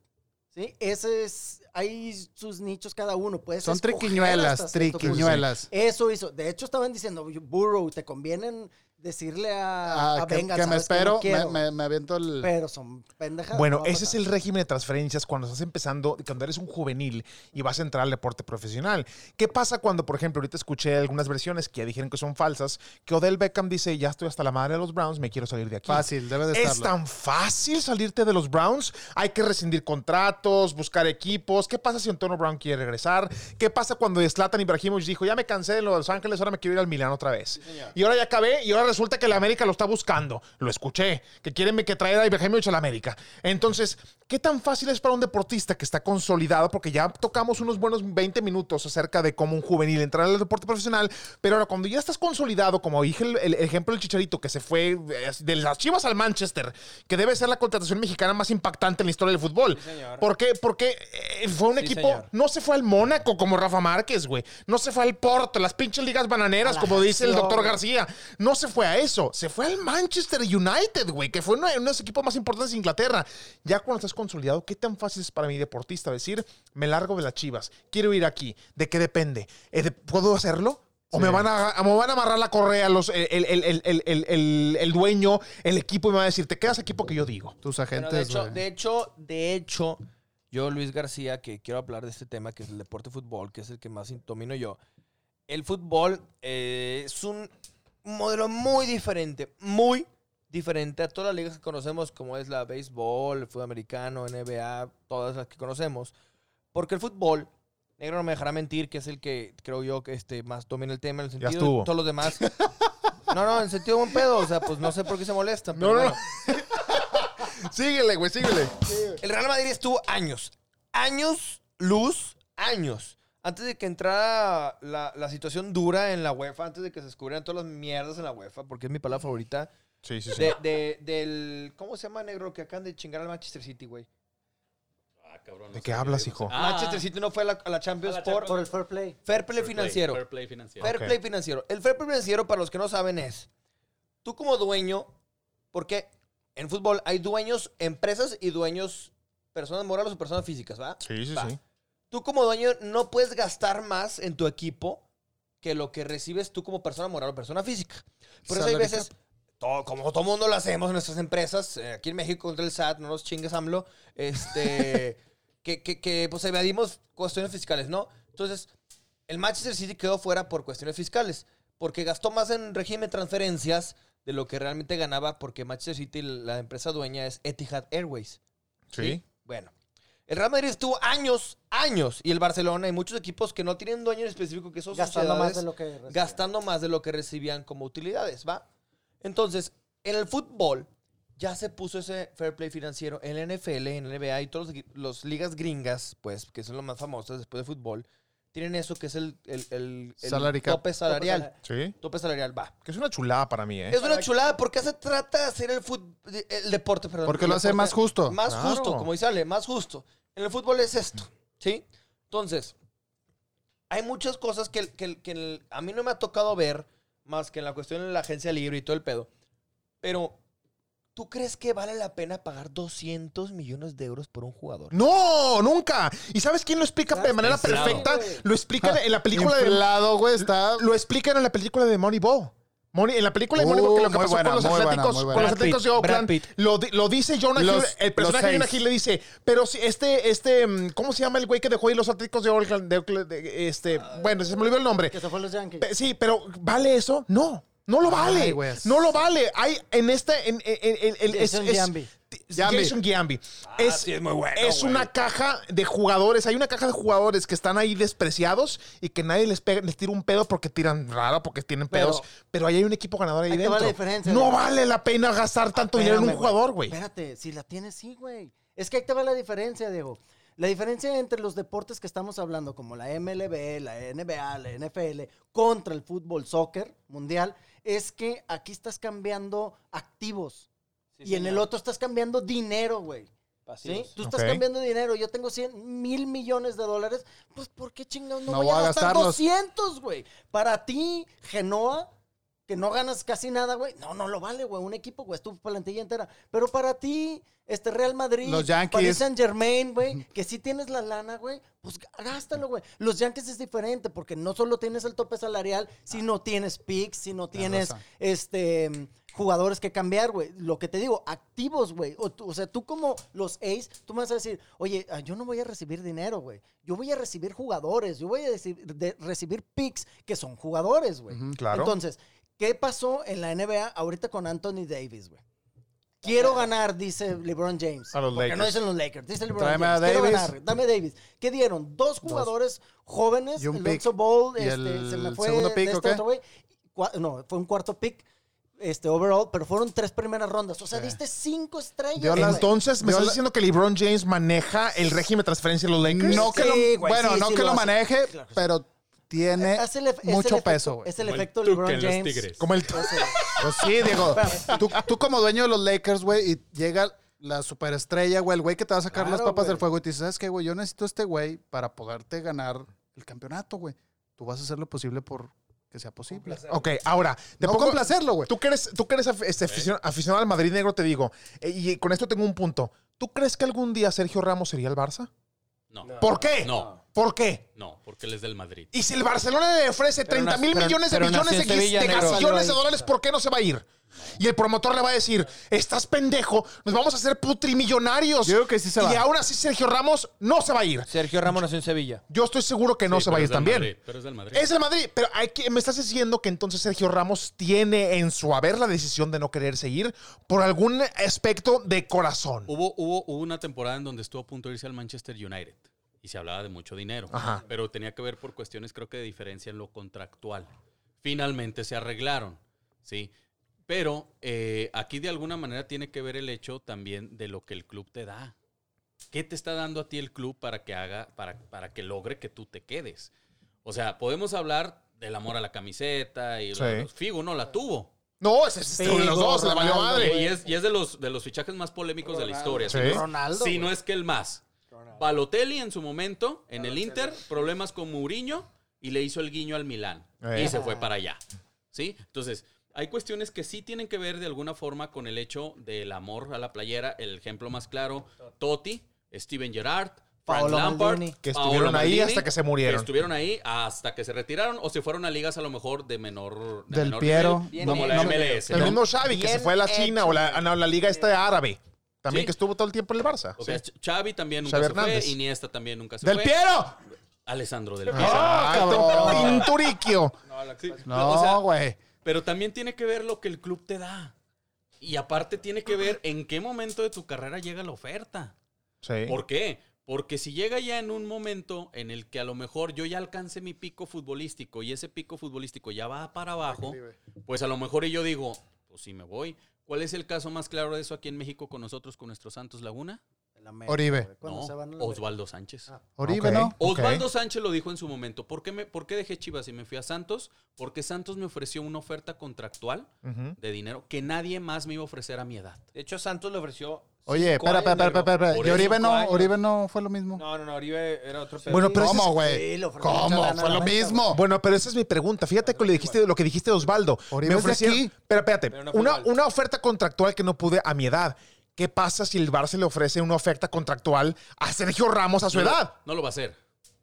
¿Sí? Ese es, hay sus nichos cada uno. Puedes Son triquiñuelas, triquiñuelas. Eso hizo. De hecho, estaban diciendo, Burrow, te conviene decirle a, Ah, a que, Bengals, que me "Sabes qué? espero, No quiero". me, me, me aviento el... Pero son pendejadas. Bueno, no ese es el régimen de transferencias cuando estás empezando, cuando eres un juvenil y vas a entrar al deporte profesional. ¿Qué pasa cuando, por ejemplo, ahorita escuché algunas versiones que ya dijeron que son falsas, que Odell Beckham dice, ya estoy hasta la madre de los Browns, me quiero salir de aquí? Fácil, debe de ¿Es estarlo. tan fácil salirte de los Browns? Hay que rescindir contratos, buscar equipos. ¿Qué pasa si Antonio Brown quiere regresar? ¿Qué pasa cuando Zlatan Ibrahimovic dijo, ya me cansé de Los Ángeles, ahora me quiero ir al Milán otra vez? y ahora ya acabé y ahora resulta que la América lo está buscando. Lo escuché. Que quieren que traer a Ibrahimovic a la América. Entonces, ¿qué tan fácil es para un deportista que está consolidado? Porque ya tocamos unos buenos 20 minutos acerca de cómo un juvenil entrar al deporte profesional. Pero ahora, cuando ya estás consolidado, como dije el, el ejemplo del Chicharito, que se fue eh, de las Chivas al Manchester, que debe ser la contratación mexicana más impactante en la historia del fútbol. señor. ¿Por qué? Porque eh, fue un Sí, equipo, señor. no se fue al Mónaco como Rafa Márquez, güey. No se fue al Porto, las pinches ligas bananeras, como dice el doctor. García. No se fue a eso. Se fue al Manchester United, güey, que fue uno de los equipos más importantes de Inglaterra. Ya cuando estás consolidado, ¿qué tan fácil es para mi deportista decir, me largo de las chivas, quiero ir aquí? ¿De qué depende? Eh, ¿Puedo hacerlo? ¿O me van, a, me van a amarrar la correa los, el, el- el- el- el- el- el dueño, el equipo, y me va a decir, te quedas aquí porque yo digo? Tus Bueno, de agentes, hecho, de hecho, de hecho, yo, Luis García, que quiero hablar de este tema, que es el deporte fútbol, que es el que más domino yo. El fútbol eh, es un modelo muy diferente, muy diferente a todas las ligas que conocemos, como es la béisbol, el fútbol americano, NBA, todas las que conocemos. Porque el fútbol, negro no me dejará mentir, que es el que creo yo que este, más domina el tema, en el Ya sentido estuvo. de todos los demás. No, no, en sentido buen pedo, o sea, pues no sé por qué se molestan. No, pero no, bueno. síguele, güey, síguele. El Real Madrid estuvo años, años luz, años. Antes de que entrara la, la situación dura en la UEFA, antes de que se descubrieran todas las mierdas en la UEFA, porque es mi palabra favorita, Sí, sí, sí. de, de- del... ¿Cómo se llama, negro? Que acaban de chingar al Manchester City, güey. Ah, cabrón, ¿De no qué hablas, qué- hijo? Ah, Manchester City no fue a la, a la Champions A la por el fair play. fair play fair play, financiero. Fair play financiero. Fair Ok. play financiero. El fair play financiero, para los que no saben, es tú como dueño, porque en fútbol hay dueños, empresas y dueños, personas morales o personas físicas, ¿va? Sí, sí, Va. sí. Tú como dueño no puedes gastar más en tu equipo que lo que recibes tú como persona moral o persona física. Por eso hay veces, todo- como todo mundo lo hacemos en nuestras empresas, eh, aquí en México contra el SAT, no nos chingues AMLO, este, que, que, que, pues evadimos cuestiones fiscales, ¿no? Entonces, el Manchester City quedó fuera por cuestiones fiscales, porque gastó más en régimen de transferencias de lo que realmente ganaba, porque Manchester City, la empresa dueña, es Etihad Airways. Sí. Bueno, el Real Madrid estuvo años, años, y el Barcelona y muchos equipos que no tienen dueño en específico, que son Gastando más de lo que recibían. gastando más de lo que recibían como utilidades, ¿va? Entonces, en el fútbol ya se puso ese fair play financiero en la NFL, en la NBA y todas las ligas gringas, pues, que son las más famosas después de fútbol, tienen eso que es el, el, el- el Salary cap. tope salarial. Sí. Tope salarial, va. Que es una chulada para mí, ¿eh? Es una chulada porque se trata de hacer el, fut- el deporte, perdón. Porque lo hace deporte más justo. Más Claro. justo, como dice Ale, más justo. En el fútbol es esto, ¿sí? Entonces, hay muchas cosas que, que- que el- a mí no me ha tocado ver, más que en la cuestión de la agencia libre y todo el pedo. Pero, ¿tú crees que vale la pena pagar 200 millones de euros por un jugador? No, nunca. ¿Y sabes quién lo explica de manera Inflado. perfecta? Lo explican en la película de Inflado, güey, está... lo explican en la película de Moneyball. Money, en la película de Uh, Moneyball, que lo que muy pasó buena, con los muy buena, Atléticos, muy buena. con los Brad Atléticos de Pitt, Brad Oakland, Pitt. lo, di- lo dice Jonah Los- Hill, el personaje los de Jonah seis. Hill le dice, pero si este, este, mm, ¿cómo se llama el güey que dejó ahí los Atléticos de Oakland? de Oakland, de- este, bueno, se me olvidó el nombre. Que se fue a los Yankees. Pe- Sí, pero ¿vale eso? No. No lo vale. Ay, güey. no lo vale. Hay en este. En, en- en- en- es- Jason es- Giambi. Giambi. Jason Giambi. Ah, es, sí, es muy bueno, Es una caja de jugadores. Hay una caja de jugadores que están ahí despreciados y que nadie les, pega, les tira un pedo porque tiran raro, porque tienen Pero- pedos. Pero ahí hay un equipo ganador ahí dentro. diferencia, no güey. vale la pena gastar tanto dinero en un jugador, güey. Espérate, si la tienes, sí, güey. Es que ahí te va la diferencia, Diego. La diferencia entre los deportes que estamos hablando, como la MLB, la NBA, la NFL, contra el fútbol, soccer mundial, es que aquí estás cambiando activos. y en el otro estás cambiando dinero, güey. ¿Sí? Tú estás cambiando dinero. Yo tengo 100 mil millones de dólares. Pues, ¿por qué chingados no, No voy voy a gastar gastarlos. 200, güey? Para ti, Genoa, que no ganas casi nada, güey. No, no lo vale, güey. Un equipo, güey. Es tu plantilla entera. Pero para ti, este Real Madrid, Los Yankees. Paris Saint Germain, güy, que sí tienes la lana, güey, pues gá- gástalo, güey. Los Yankees es diferente porque no solo tienes el tope salarial, sino tienes picks, sino tienes este jugadores que cambiar, güey. Lo que te digo, activos, güey. O, sea, tú como los Ace, tú me vas a decir, oye, ah, yo no voy a recibir dinero, güey. Yo voy a recibir jugadores, yo voy a recibir, de- recibir picks que son jugadores, güey. claro. Entonces, ¿qué pasó en la NBA ahorita con Anthony Davis, güey? Quiero ganar, dice LeBron James. A los Porque no Lakers. dicen los Lakers, dice LeBron Tráeme James. a Quiero Davis. ganar, dame Davis. ¿Qué dieron? Dos jugadores jóvenes, Y un el pick. Ball, Y este, el se me fue segundo de pick, este güey. Cua- No, fue un cuarto pick. este, overall, pero fueron tres primeras rondas. O sea, diste cinco estrellas. Entonces, ¿me estás la- diciendo que LeBron James maneja el régimen de transferencia de los Lakers? No que Sí, lo, güey, bueno, sí, no sí que lo maneje, Claro que sí. pero tiene Es el ef- es el mucho peso, güey. Es el Como el efecto Tuca LeBron en los James. Tigres. Como el... Pues sí, Diego. tú, tú como dueño de los Lakers, güey, y llega la superestrella, güey, el güey que te va a sacar las papas del fuego y te dice, ¿sabes qué, güey? Yo necesito a este güey para poderte ganar el campeonato, güey. Tú vas a hacer lo posible por que sea posible. Ok, ahora, te No pongo- complacerlo, güey. Tú que eres, tú que eres este, aficionado, aficionado al Madrid negro, te digo, eh, y con esto tengo un punto. ¿Tú crees que algún día Sergio Ramos sería el Barça? No. ¿Por qué? No. ¿Por qué? No, porque él es del Madrid. Y si el Barcelona le ofrece 30 mil pero- millones de pero millones de, de gasillones de dólares, ¿por qué no se va a ir? Y el promotor le va a decir, estás pendejo, nos vamos a hacer putrimillonarios. Yo creo que sí se y va. aún así Sergio Ramos no se va a ir. Sergio Ramos nació en Sevilla. Yo estoy seguro que no Sí, se va a ir es del también. Madrid, pero es del Madrid. Es el Madrid, pero hay que, me estás diciendo que entonces Sergio Ramos tiene en su haber la decisión de no querer seguir por algún aspecto de corazón. Hubo, hubo, hubo una temporada en donde estuvo a punto de irse al Manchester United y se hablaba de mucho dinero, Ajá. pero tenía que ver por cuestiones creo que de diferencia en lo contractual. Finalmente se arreglaron, ¿sí? Pero eh, aquí de alguna manera tiene que ver el hecho también de lo que el club te da. ¿Qué te está dando a ti el club para que haga, para, para que logre que tú te quedes? O sea, podemos hablar del amor a la camiseta y Sí. Figo no la tuvo. No, ese es uno de los dos, le valió Ronaldo, madre. Y es, y es de, los, de los fichajes más polémicos de la historia. Sí. Es- Ronaldo, Si no es que el más. Balotelli en su momento, en el Inter, problemas con Mourinho y le hizo el guiño al Milán. Eh. Y se fue para allá. ¿Sí? Entonces, hay cuestiones que sí tienen que ver de alguna forma con el hecho del amor a la playera. El ejemplo más claro, Totti, Steven Gerrard, Frank Paolo Lampard, Maldini. Que Paolo estuvieron ahí Maldini, hasta que se murieron. que estuvieron ahí hasta que se retiraron o se fueron a ligas a lo mejor de menor de Del menor Piero. nivel, como No, la no, MLS. El ¿no? mismo Xavi, que se fue a la China hecho. o la, no, la liga esta árabe. También Sí. que estuvo todo el tiempo en el Barça. O sea, Sí. Xavi también nunca Xavi se fue, Hernández. Iniesta también nunca se ¡Del fue. Piero! Alessandro Del Piero. ¡Ah, cabrón. Pinturiquio! No, o sea, güey. pero también tiene que ver lo que el club te da. Y aparte tiene que ver en qué momento de tu carrera llega la oferta. Sí. ¿Por qué? Porque si llega ya en un momento en el que a lo mejor yo ya alcance mi pico futbolístico y ese pico futbolístico ya va para abajo, pues a lo mejor y yo digo, pues sí me voy. ¿Cuál es el caso más claro de eso aquí en México con nosotros, con nuestro Santos Laguna? América, Oribe. güey. Cuando No, Osvaldo Sánchez. Oribe. ¿no? Osvaldo Sánchez lo dijo en su momento. ¿Por qué, me, ¿Por qué dejé Chivas y me fui a Santos? Porque Santos me ofreció una oferta contractual de dinero que nadie más me iba a ofrecer a mi edad. De hecho, Santos le ofreció. Oye, espera, espera, espera, espera. ¿Y Oribe no? años. Oribe no fue lo mismo. No, no, no, Oribe era otro pedo. Bueno, pero ¿Cómo, es- güey? Le mucha ¿Cómo? Fue lo mismo. Bueno, pero esa es mi pregunta. Fíjate con lo, dijiste, lo que dijiste de Osvaldo. Oribe es de ofrecieron- aquí. Pero espérate, Pero no fue una, una oferta contractual que no pude a mi edad. ¿Qué pasa si el Barça le ofrece una oferta contractual a Sergio Ramos a su No edad? No lo va a hacer.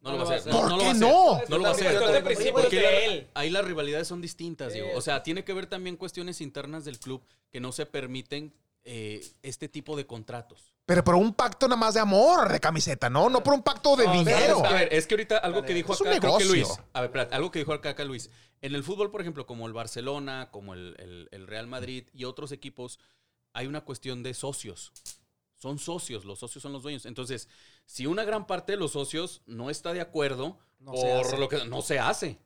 No, No lo va a hacer. ¿Por qué no? No lo va a hacer. Porque ahí las rivalidades son distintas, digo. O sea, tiene que ver también cuestiones internas del club que no se permiten eh, este tipo de contratos. Pero por un pacto nada más de amor, de camiseta, ¿no? No por un pacto de No, dinero. A ver, es que ahorita algo que dijo Es un acá, creo que. Luis. A ver, espérate, algo que dijo acá, acá Luis. En el fútbol, por ejemplo, como el Barcelona, como el, el- el Real Madrid y otros equipos, hay una cuestión de socios. Son socios, los socios son los dueños. Entonces, si una gran parte de los socios no está de acuerdo No por lo que no se hace.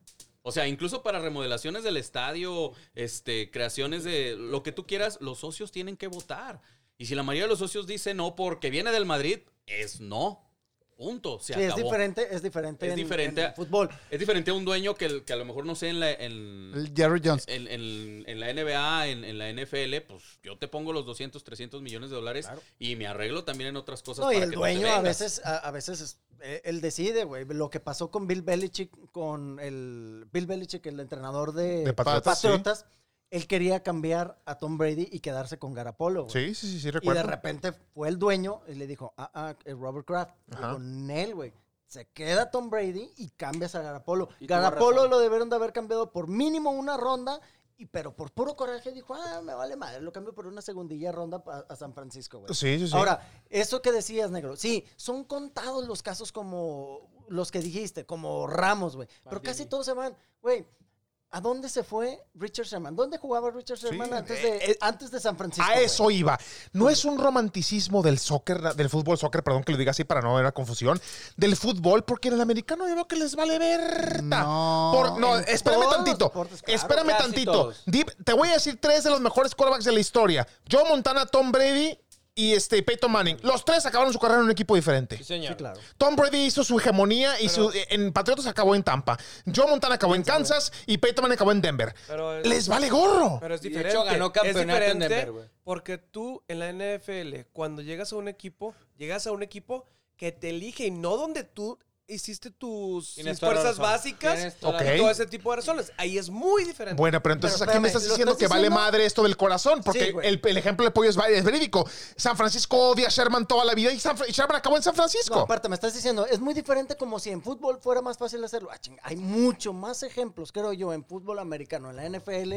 O sea, incluso para remodelaciones del estadio, este, creaciones de lo que tú quieras, los socios tienen que votar. Y si la mayoría de los socios dice no porque viene del Madrid, es no. Punto. Se Sí, es diferente, es diferente. Es en- diferente en a- fútbol. Es diferente a un dueño que, el- que a lo mejor no sé en la, en, El Jerry Jones. en, en- en la NBA, en, en la NFL, pues yo te pongo los 200, 300 millones de dólares y me arreglo también en otras cosas. No, y para el que dueño a veces, a, a veces es- eh, él decide, güey. Lo que pasó con Bill Belichick, con el Bill Belichick, el entrenador de, De Patriotas, Patriotas, él quería cambiar a Tom Brady y quedarse con Garapolo. Sí, güey. sí, sí, sí, Y de recuerdo. repente fue el dueño y le dijo, ah, ah, eh, Robert Kraft, con él, güey. Se queda Tom Brady y cambias a Garapolo. Y Garapolo lo debieron de haber cambiado por mínimo una ronda, y pero por puro coraje dijo, ah, me vale madre, lo cambio por una segundilla ronda pa- a, San Francisco, güey. Sí, sí, sí. Ahora, eso que decías, negro, sí, son contados los casos como los que dijiste, como Ramos, güey. Pero casi todos se van, güey. ¿A dónde se fue Richard Sherman? ¿Dónde jugaba Richard Sherman antes, de, eh, eh, antes de San Francisco? A eso iba. No es un romanticismo del soccer, del fútbol soccer, perdón que lo diga así para no haber una confusión, del fútbol, porque en el americano yo veo que les vale ver. No. Por- no, espérame tantito. deportes, claro. espérame tantito. Di- te voy a decir tres de los mejores quarterbacks de la historia. Joe Montana, Tom Brady y este Peyton Manning. Los tres acabaron su carrera en un equipo diferente. Sí, señor. Sí, claro. Tom Brady hizo su hegemonía y su, en Patriotas acabó en Tampa. Joe Montana acabó en Kansas y Peyton Manning acabó en Denver. Pero es- Les vale gorro. Pero es Y de diferente. hecho ganó es campeonato en diferente Denver, güey. porque tú en la NFL, cuando llegas a un equipo, llegas a un equipo que te elige y no donde tú hiciste tus, fuerzas básicas la y todo ese tipo de razones. Ahí es muy diferente. Bueno, pero entonces Pero aquí me estás ¿lo diciendo estás que vale madre esto del corazón, porque Sí, el, el ejemplo de Pollo es, es verídico. San Francisco odia a Sherman toda la vida y San Fra- y Sherman acabó en San Francisco. No, aparte, me estás diciendo, es muy diferente como si en fútbol fuera más fácil hacerlo. Ah, hay mucho más ejemplos, creo yo, en fútbol americano, en la NFL,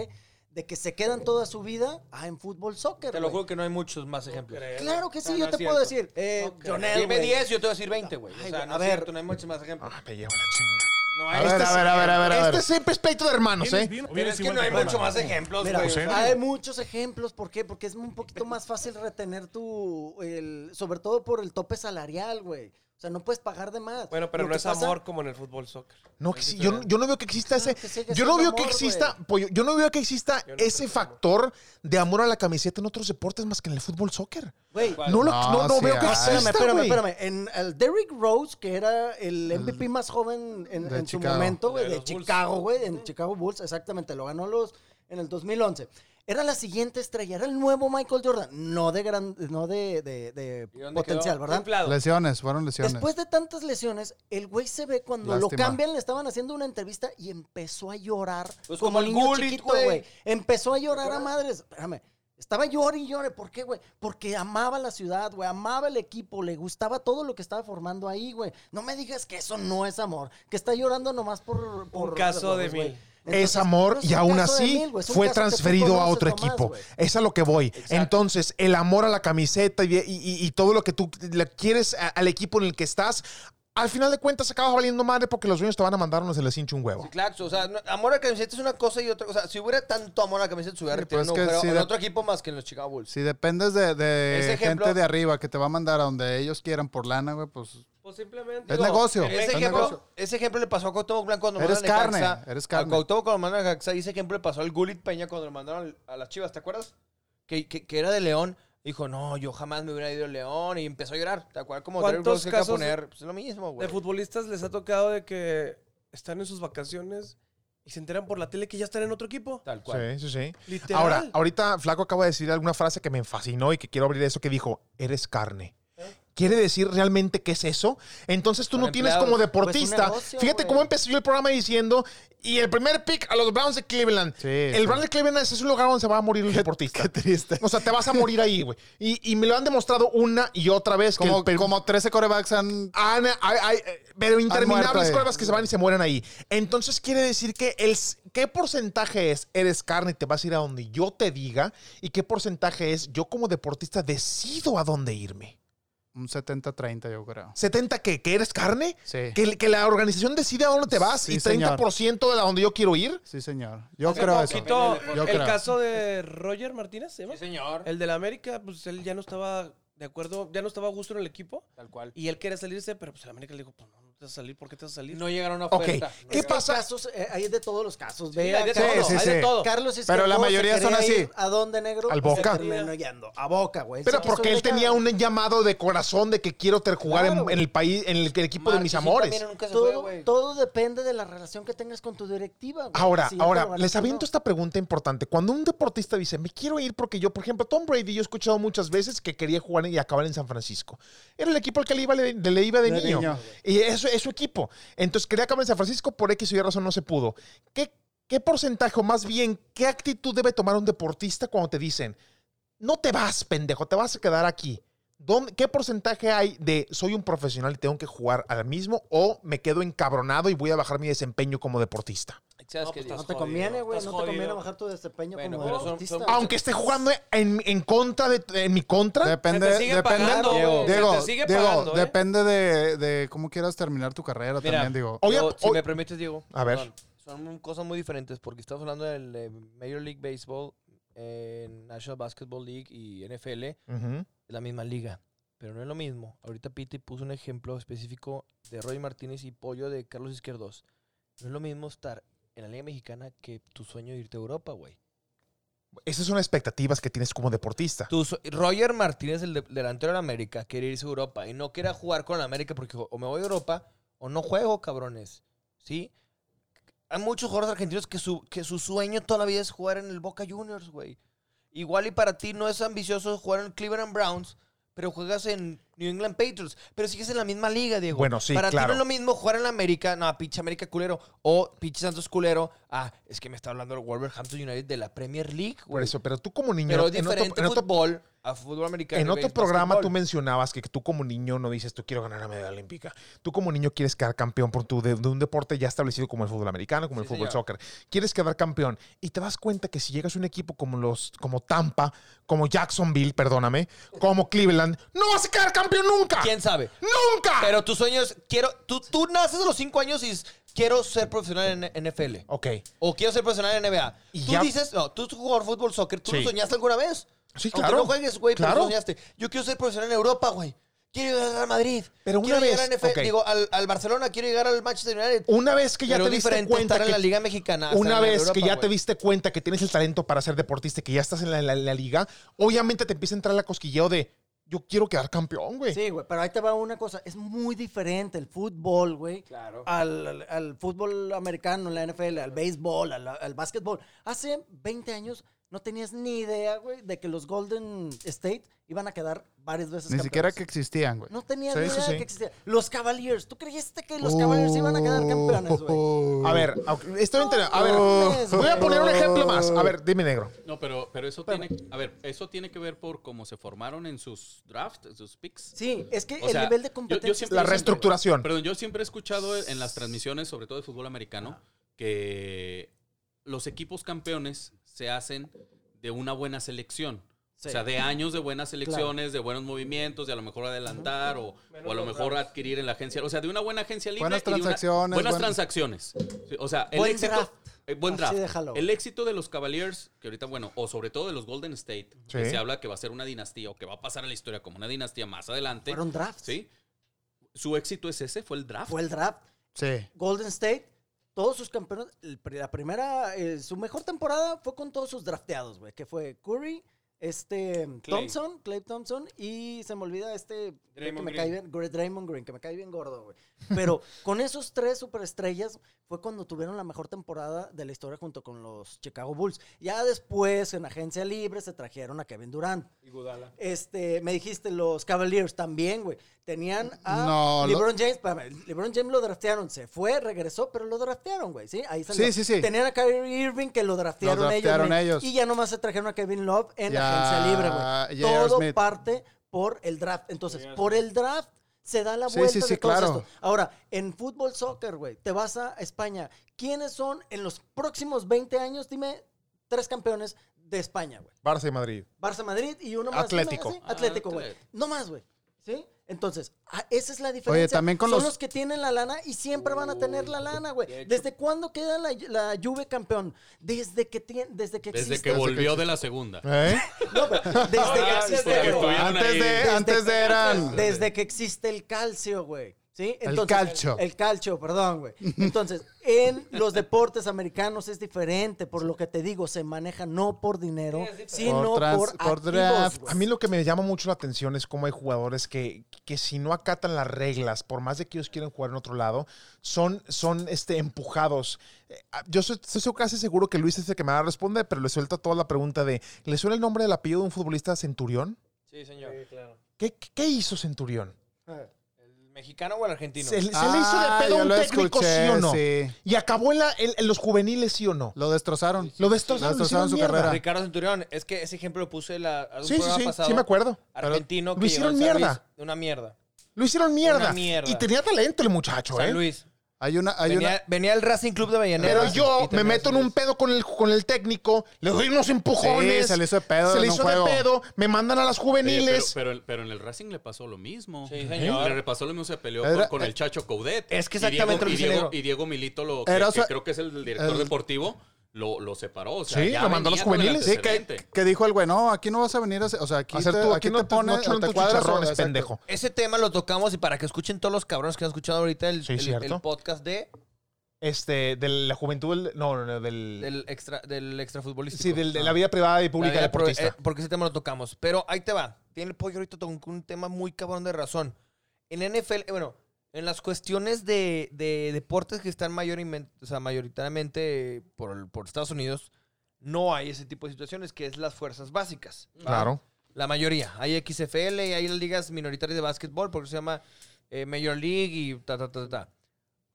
de que se quedan toda su vida ah, en fútbol soccer. Te lo güey. juro que no hay muchos más ejemplos. Claro que sí, No, yo no te puedo decir. Eh, Jonel, Dime güey. 10 yo te voy a decir 20, güey. O sea, no a es ver. cierto, no hay muchos más ejemplos. Ah, me llevo la chingada. No A hay. ver, Este a es- ver, a ver, a ver, a Este ver. es siempre es pleito de hermanos, ¿eh? Pero es que no hay mucho más ejemplos, Mira, güey. hay muchos ejemplos, ¿por qué? Porque es un poquito más fácil retener tu, el, sobre todo por el tope salarial, güey. O sea, no puedes pagar de más. Bueno, pero Lo no que es pasa- amor como en el fútbol soccer. No, que sí, yo, no- yo no veo que exista ese. que sigue Yo no siendo veo que amor, exista. pollo, yo no veo que exista Yo no ese creo que factor de amor a la camiseta en otros deportes más que en el fútbol soccer. Güey, No, lo, No, no, no sí veo que hay. exista. Espérame, espérame, güey. espérame. En el Derrick Rose, que era el MVP más joven en, De en su Chicago. momento, güey, De de, los Bulls. Chicago, güey, en Chicago Bulls, exactamente, lo ganó los en el 2011. Era la siguiente estrella, era el nuevo Michael Jordan, no de gran, no de, de- de ¿Y dónde potencial, quedó? ¿verdad? Inflado. Lesiones, fueron lesiones. Después de tantas lesiones, el güey se ve cuando lo cambian, le estaban haciendo una entrevista y empezó a llorar. Pues como como el niño Gullit, chiquito, güey. güey. Empezó a llorar a madres. Espérame. Estaba llore y llore. ¿Por qué, güey? Porque amaba la ciudad, güey. Amaba el equipo. Le gustaba todo lo que estaba formando ahí, güey. No me digas que eso no es amor. Que está llorando nomás por... por Un caso de errores, mil. es Entonces, amor no es y aún así mil, fue transferido a otro equipo. Es a lo que voy. Entonces, el amor a la camiseta y, y- y- y todo lo que tú le quieres a- al equipo en el que estás, al final de cuentas acabas valiendo madre porque los dueños te van a mandar uno se les hincha un huevo. Sí, claro, o sea, no- amor a la camiseta es una cosa y otra cosa. Si hubiera tanto amor a la camiseta, se hubiera Sí, pero retirado es que pero en otro equipo más que en los Chicago Bulls. Si dependes de, de ejemplo- gente de arriba que te va a mandar a donde ellos quieran por lana, güey, pues Pues simplemente. es negocio. Ese es ejemplo, negocio. ese ejemplo le pasó a Cuauhtémoc Blanco cuando Eres mandaron a carne, Necaxa. eres A carne. Cuauhtémoc cuando mandaron a Necaxa, y ese ejemplo le pasó al Gulit Peña cuando lo mandaron a las Chivas, ¿te acuerdas? Que, que, que era de León. Dijo, no, yo jamás me hubiera ido a León. Y empezó a llorar. ¿Te acuerdas? Como ¿Cuántos que casos poner. Pues es lo mismo, güey. De futbolistas les ha tocado de que están en sus vacaciones y se enteran por la tele que ya están en otro equipo. Tal cual. Sí, sí, sí. Literal. Ahora, ahorita Flaco acaba de decir alguna frase que me fascinó y que quiero abrir eso que dijo, eres carne. ¿Quiere decir realmente qué es eso? Entonces tú Son no tienes empleados. como Pues deportista. negocio, Fíjate cómo empecé yo el programa diciendo, y el primer pick a los Browns de Cleveland. Sí, el sí. Brown de Cleveland es un lugar donde se va a morir un deportista. Qué triste. O sea, te vas a morir ahí, güey. Y, y me lo han demostrado una y otra vez. que Como, el per- como 13 corebacks han... han- hay- hay, pero interminables pruebas que se van y se mueren ahí. Entonces quiere decir que el, qué porcentaje es eres carne y te vas a ir a donde yo te diga y qué porcentaje es yo como deportista decido a dónde irme. Un 70-30, yo creo. 70 que, que eres carne, Sí. que, que la organización decide a dónde te vas Sí, y señor. 30% de a donde yo quiero ir. Sí, señor. Yo Hace creo eso. poquito, Yo el creo. caso de Roger Martínez, ¿se llama? Sí, señor. El de la América, pues él ya no estaba de acuerdo, ya no estaba a gusto en el equipo. Tal cual. Y él quería salirse, pero pues el América le dijo, pues no, no te vas a salir, ¿por qué te vas a salir? No llegaron a Ok, oferta. ¿qué pasa? casos, eh, hay de todos los casos. Sí, hay de todo, sí, hay sí. de todo. Carlos Pero la mayoría son así. ¿A dónde, negro? Al Boca. yendo. A Boca, güey. Pero porque él tenía un llamado de corazón de que quiero ter- jugar en- Claro, en, el país, en el, el equipo de mis amores. nunca se Todo, todo depende de la relación que tengas con tu directiva. güey. Ahora, Si ahora, les aviento no. esta pregunta importante. Cuando un deportista dice, me quiero ir porque yo, por ejemplo, Tom Brady, yo he escuchado muchas veces que quería jugar y acabar en San Francisco. Era el equipo al que le iba, le, le iba de, De niño. niño. Y eso es su equipo. Entonces quería en San Francisco, por X o Y razón no se pudo. ¿Qué, ¿Qué porcentaje, o más bien, qué actitud debe tomar un deportista cuando te dicen, no te vas, pendejo, te vas a quedar aquí? ¿Dónde- ¿Qué porcentaje hay de soy un profesional y tengo que jugar al mismo o me quedo encabronado y voy a bajar mi desempeño como deportista? ¿Sabes No, qué pues? No te jodido. conviene, güey. No te conviene bajar tu desempeño Bueno, como pero son- son-. Aunque esté jugando en, en contra de en mi contra. Depende, Se te sigue depende, pagando, Diego, güey. Se Diego, te sigue Diego, pagando, ¿eh? depende de, de cómo quieras terminar tu carrera Mira, también, digo. Oye, Diego, si me permites, Diego. A ver. perdón, son cosas muy diferentes porque estamos hablando del eh, Major League Baseball, eh, National Basketball League y NFL, Ujú. es la misma liga. Pero no es lo mismo. Ahorita Pete puso un ejemplo específico de Roy Martínez y Pollo de Carlos Izquierdos. No es lo mismo estar en la Liga Mexicana que tu sueño de irte a Europa, güey. Esas son expectativas que tienes como deportista. Tu Roger Martínez, el de- delantero de la América, quiere irse a Europa y no quiere jugar con la América porque o me voy a Europa o no juego, cabrones. ¿Sí? Hay muchos jugadores argentinos que su, que su sueño todavía es jugar en el Boca Juniors, güey. Igual y para ti no es ambicioso jugar en Cleveland Browns, pero juegas en New England Patriots. Pero sigues en la misma liga, Diego. Bueno, sí, Para ti claro. no es lo mismo jugar en la América, no, pinche América culero, o pinche Santos culero. Ah, es que me está hablando el Wolverhampton United de la Premier League, Por güey. eso, pero tú como niño. Pero es en otro- diferente en otro- fútbol a fútbol americano. En otro programa tú mencionabas que tú como niño no dices, tú quiero ganar la medalla olímpica. Tú como niño quieres quedar campeón por tu, de, de un deporte ya establecido como el fútbol americano, como el fútbol señor. soccer. Quieres quedar campeón y te das cuenta que si llegas a un equipo como los como Tampa, como Jacksonville, perdóname, como Cleveland, no vas a quedar campeón nunca. ¿Quién sabe? ¡Nunca! Pero tu sueño es, quiero, tú, tú naces a los 5 años y dices, quiero ser profesional en NFL. Ok. O quiero ser profesional en NBA. Y tú ya- dices, no, tú jugador fútbol, soccer, ¿tú Sí. lo soñaste alguna vez? Sí, Aunque claro. no juegues, güey, pero Claro. lo soñaste. Yo quiero ser profesional en Europa, güey. Quiero llegar al Real Madrid. Pero una quiero llegar vez- a NFL, ok. digo, al, al Barcelona, quiero llegar al Manchester United. Una vez que ya Pero te diste diferente cuenta estar en que- la Liga Mexicana. a estar Una en la vez Europa, que ya te güey. diste cuenta que tienes el talento para ser deportista y que ya estás en la, la- la liga, obviamente te empieza a entrar la cosquilleo de yo quiero quedar campeón, güey. Sí, güey, pero ahí te va una cosa. Es muy diferente el fútbol, güey, Claro. al, al- al fútbol americano, la NFL, al béisbol, al, al básquetbol. Hace 20 años no tenías ni idea, güey, de que los Golden State iban a quedar varias veces Ni siquiera que existían, güey. No tenías Sí, ni idea sí. de que existían. Los Cavaliers. ¿Tú creíste que los Cavaliers iban a quedar campeones, güey? A ver, estoy entendiendo. A ver, voy a poner un ejemplo más. A ver, dime negro. No, pero, pero eso tiene, a ver, eso tiene que ver por cómo se formaron en sus drafts, en sus picks. Sí, es que O el sea, nivel de yo- yo competencia... siempre- La siempre- reestructuración. Perdón, yo siempre he escuchado en las transmisiones, sobre todo de fútbol americano, que los equipos campeones se hacen de una buena selección. Sí. O sea, de años de buenas selecciones, de buenos movimientos, de a lo mejor adelantar o, o a lo mejor adquirir en la agencia. O sea, de una buena agencia libre. Buenas y de una- transacciones, buenas buen- transacciones. O sea, el Buen éxito. draft. eh, buen draft. El éxito de los Cavaliers, que ahorita, bueno, o sobre todo de los Golden State, que se habla que va a ser una dinastía o que va a pasar a la historia como una dinastía más adelante. Fueron drafts. Sí. Su éxito es ese, fue el draft. Fue el draft. Sí. Golden State, todos sus campeones, la primera, eh, su mejor temporada fue con todos sus drafteados, güey, que fue Curry, este Clay. Thompson, Clay Thompson y se me olvida este que Draymond me Green. cae bien, Draymond Green, que me cae bien gordo, güey. Pero con esos tres superestrellas fue cuando tuvieron la mejor temporada de la historia junto con los Chicago Bulls. Ya después en agencia libre se trajeron a Kevin Durant. Iguodala. Este, me dijiste los Cavaliers también, güey. Tenían a No, lo- LeBron James, espérame, LeBron James lo draftearon, se fue, regresó, pero lo draftearon, güey, ¿sí? Ahí salió. Sí, sí, sí. Tenían a Kyrie Irving que lo draftearon, Lo draftearon ellos. Y ya nomás se trajeron a Kevin Love en Ya, agencia libre, güey. Todo Smith. parte por el draft. Entonces, por el draft se da la Sí, vuelta sí, sí, de todo claro. esto. Ahora, en fútbol soccer, güey, te vas a España. ¿Quiénes son en los próximos 20 años? Dime tres campeones de España, güey. Barça y Madrid. Barça Madrid y uno más. Atlético. ¿sí? Atlético, güey. Atlético. No más, güey. ¿Sí? Entonces, ah, esa es la diferencia. también con Son los- los... que tienen la lana y siempre van a tener la lana, güey. ¿Desde cuándo queda la, la Juve campeón? Desde que, tie- desde que Desde existe. que volvió de la segunda. ¿Eh? No, pero desde que existe, güey. estuvieron Antes de, antes de eran. Desde que existe el calcio, güey. ¿Sí? calcio. El calcio, perdón, güey. Entonces, en los deportes americanos es diferente, por lo que te digo, se maneja no por dinero, sino Por trans- por, por activos, draft. güey. A mí lo que me llama mucho la atención es cómo hay jugadores que, que si no acatan las reglas, por más de que ellos quieran jugar en otro lado, son, son este, empujados. Eh, Yo estoy casi seguro que Luis es el que me va a responder, pero le suelto toda la pregunta de, ¿le suena el nombre del apellido de un futbolista Centurión? Sí, señor. ¿Qué, qué hizo Centurión? ¿El mexicano o el argentino? ¿Se, se le hizo Ah, de pedo a yo un lo técnico, escuché, sí o no? sí. Y acabó en, la- en- en los juveniles, sí o no. Lo destrozaron. Lo destrozaron, Lo destrozaron hicieron su mierda. carrera. Ricardo Centurión, es que ese ejemplo lo puse la, a un Sí, sí, programa sí, pasado. sí me acuerdo. Argentino Lo que hicieron mierda. Luis, Una mierda. Lo hicieron mierda. Una mierda. Y tenía talento el muchacho, San ¿eh? Luis. Hay una, hay venía, una, venía el Racing Club de Avellaneda. Pero yo me meto en un pedo con el, con el técnico, le doy unos empujones. Sí, se le hizo de pedo Se le hizo juego. de pedo, me mandan a las Oye, pero, juveniles. pero, pero en el Racing le pasó lo mismo. Sí, señor. Le pasó lo mismo, se peleó Era- con, con el Chacho Coudet. Es que Y Diego- exactamente lo y que Diego, y Diego Milito, lo, que, Era, o que sea, creo que es el director el- deportivo, lo, lo separó. O sea, Sí, ya lo mandó a los con juveniles. Sí, que- dijo el güey, no, aquí no vas a venir a hacer, o sea, aquí, Hacer te, tú, aquí aquí no te pones, no te cuadras, pendejo. Ese tema lo tocamos y para que escuchen todos los cabrones que han escuchado ahorita el, Sí, el- cierto. el podcast de, Este, de la juventud, del- no, no, no, del... del extra del sí, del- de la vida privada y pública pro- deportista. eh, porque ese tema lo tocamos. Pero ahí te va. Tiene el pollo ahorita tocó un tema muy cabrón de razón. En NFL, eh, bueno, en las cuestiones de, de deportes que están o sea, mayoritariamente por, por Estados Unidos, no hay ese tipo de situaciones, que es las fuerzas básicas. Claro. La mayoría. Hay XFL y hay las ligas minoritarias de básquetbol, porque se llama eh, Major League y ta, ta, ta, ta.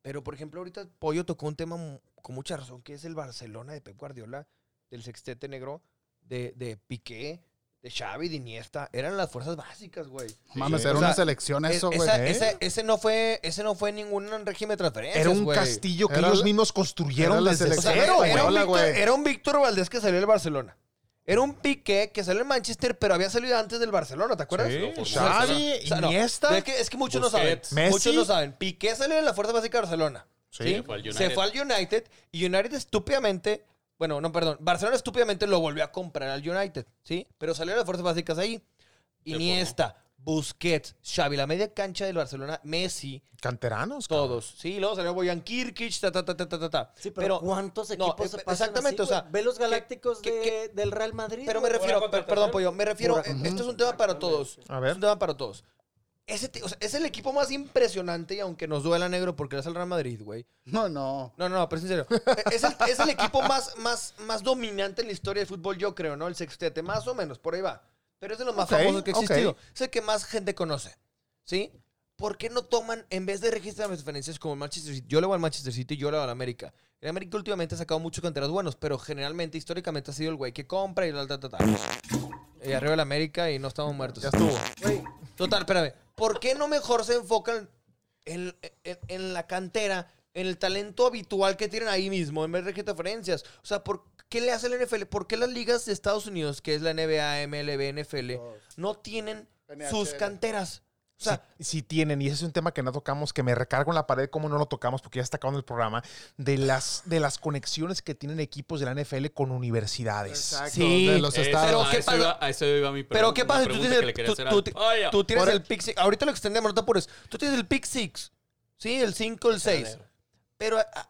Pero, por ejemplo, ahorita Pollo tocó un tema con mucha razón, que es el Barcelona de Pep Guardiola, del sextete negro, de, de Piqué, de Xavi, de Iniesta. Eran las fuerzas básicas, güey. Mames, O era sea, una selección es- eso, güey. ¿Eh? ese, ese no fue, ese no fue ningún régimen de transferencias, Era un castillo que Era ellos la- mismos construyeron era la desde O cero, era, güey. un Hola, Víctor, güey. era un Víctor Valdés que salió del Barcelona. Era un Piqué que salió del Manchester, pero había salido antes del Barcelona, ¿te acuerdas? Sí, formó Xavi, O sea, no, Iniesta, es, que, es que muchos no saben. Messi. Muchos no saben. Piqué salió de la Fuerza Básica de Barcelona. Sí. ¿sí? Se fue al United. Se fue al United y United estúpidamente, bueno, no, perdón, Barcelona estúpidamente lo volvió a comprar al United, ¿sí? Pero salió de las Fuerzas Básicas ahí. Iniesta, Busquets, Xavi, la media cancha del Barcelona, Messi, Canteranos. todos. Sí, luego salió Boyan Kirkic, ta, ta, ta, ta, ta, ta, ta. Sí, pero, ¿cuántos no, equipos se eh, pasan exactamente, así, o sea? Ve los Galácticos que- de- que- del Real Madrid. Pero me refiero, per- perdón, pollo, me refiero, Pura- esto es un tema para todos. A Es ver. un tema para todos. Ese, o sea, es el equipo más impresionante y aunque nos duela negro porque es el Real Madrid, güey. No, no. No, no, no, pero es en serio. Es, el, es el equipo más, más, más dominante en la historia del fútbol, yo creo, ¿no? El sextete, más o menos, por ahí va. Pero es de los más Ok, famosos que ha existido. Es el que más gente conoce. ¿Sí? ¿Por qué no toman, en vez de registrar las referencias como el Manchester City? Yo le voy al Manchester City, yo le voy al América. El América últimamente ha sacado muchos canteros buenos, pero generalmente, históricamente, ha sido el güey que compra y la ta, ta, ta. Y arriba el América y no estamos muertos. Ya estuvo. Güey, Total, espérame. ¿Por qué no mejor se enfocan en, en- en la cantera, en el talento habitual que tienen ahí mismo, en vez de referencias? O sea, ¿por qué le hace la NFL? ¿Por qué las ligas de Estados Unidos, que es la NBA, MLB, NFL, no tienen sus canteras? O sea, sí, sí tienen, y ese es un tema que no tocamos, que me recargo en la pared, como no lo tocamos, porque ya está acabando el programa, de las, de las conexiones que tienen equipos de la NFL con universidades. Exacto, Sí, de los estados. Pero a ¿qué eso pasa? iba- a eso iba mi pero ¿qué pasa si tú tienes, que tú, tienes el pick six? Ahorita lo extendemos, no te apures. Tú tienes el pick six. Sí, el 5, el 6. Pero a- a-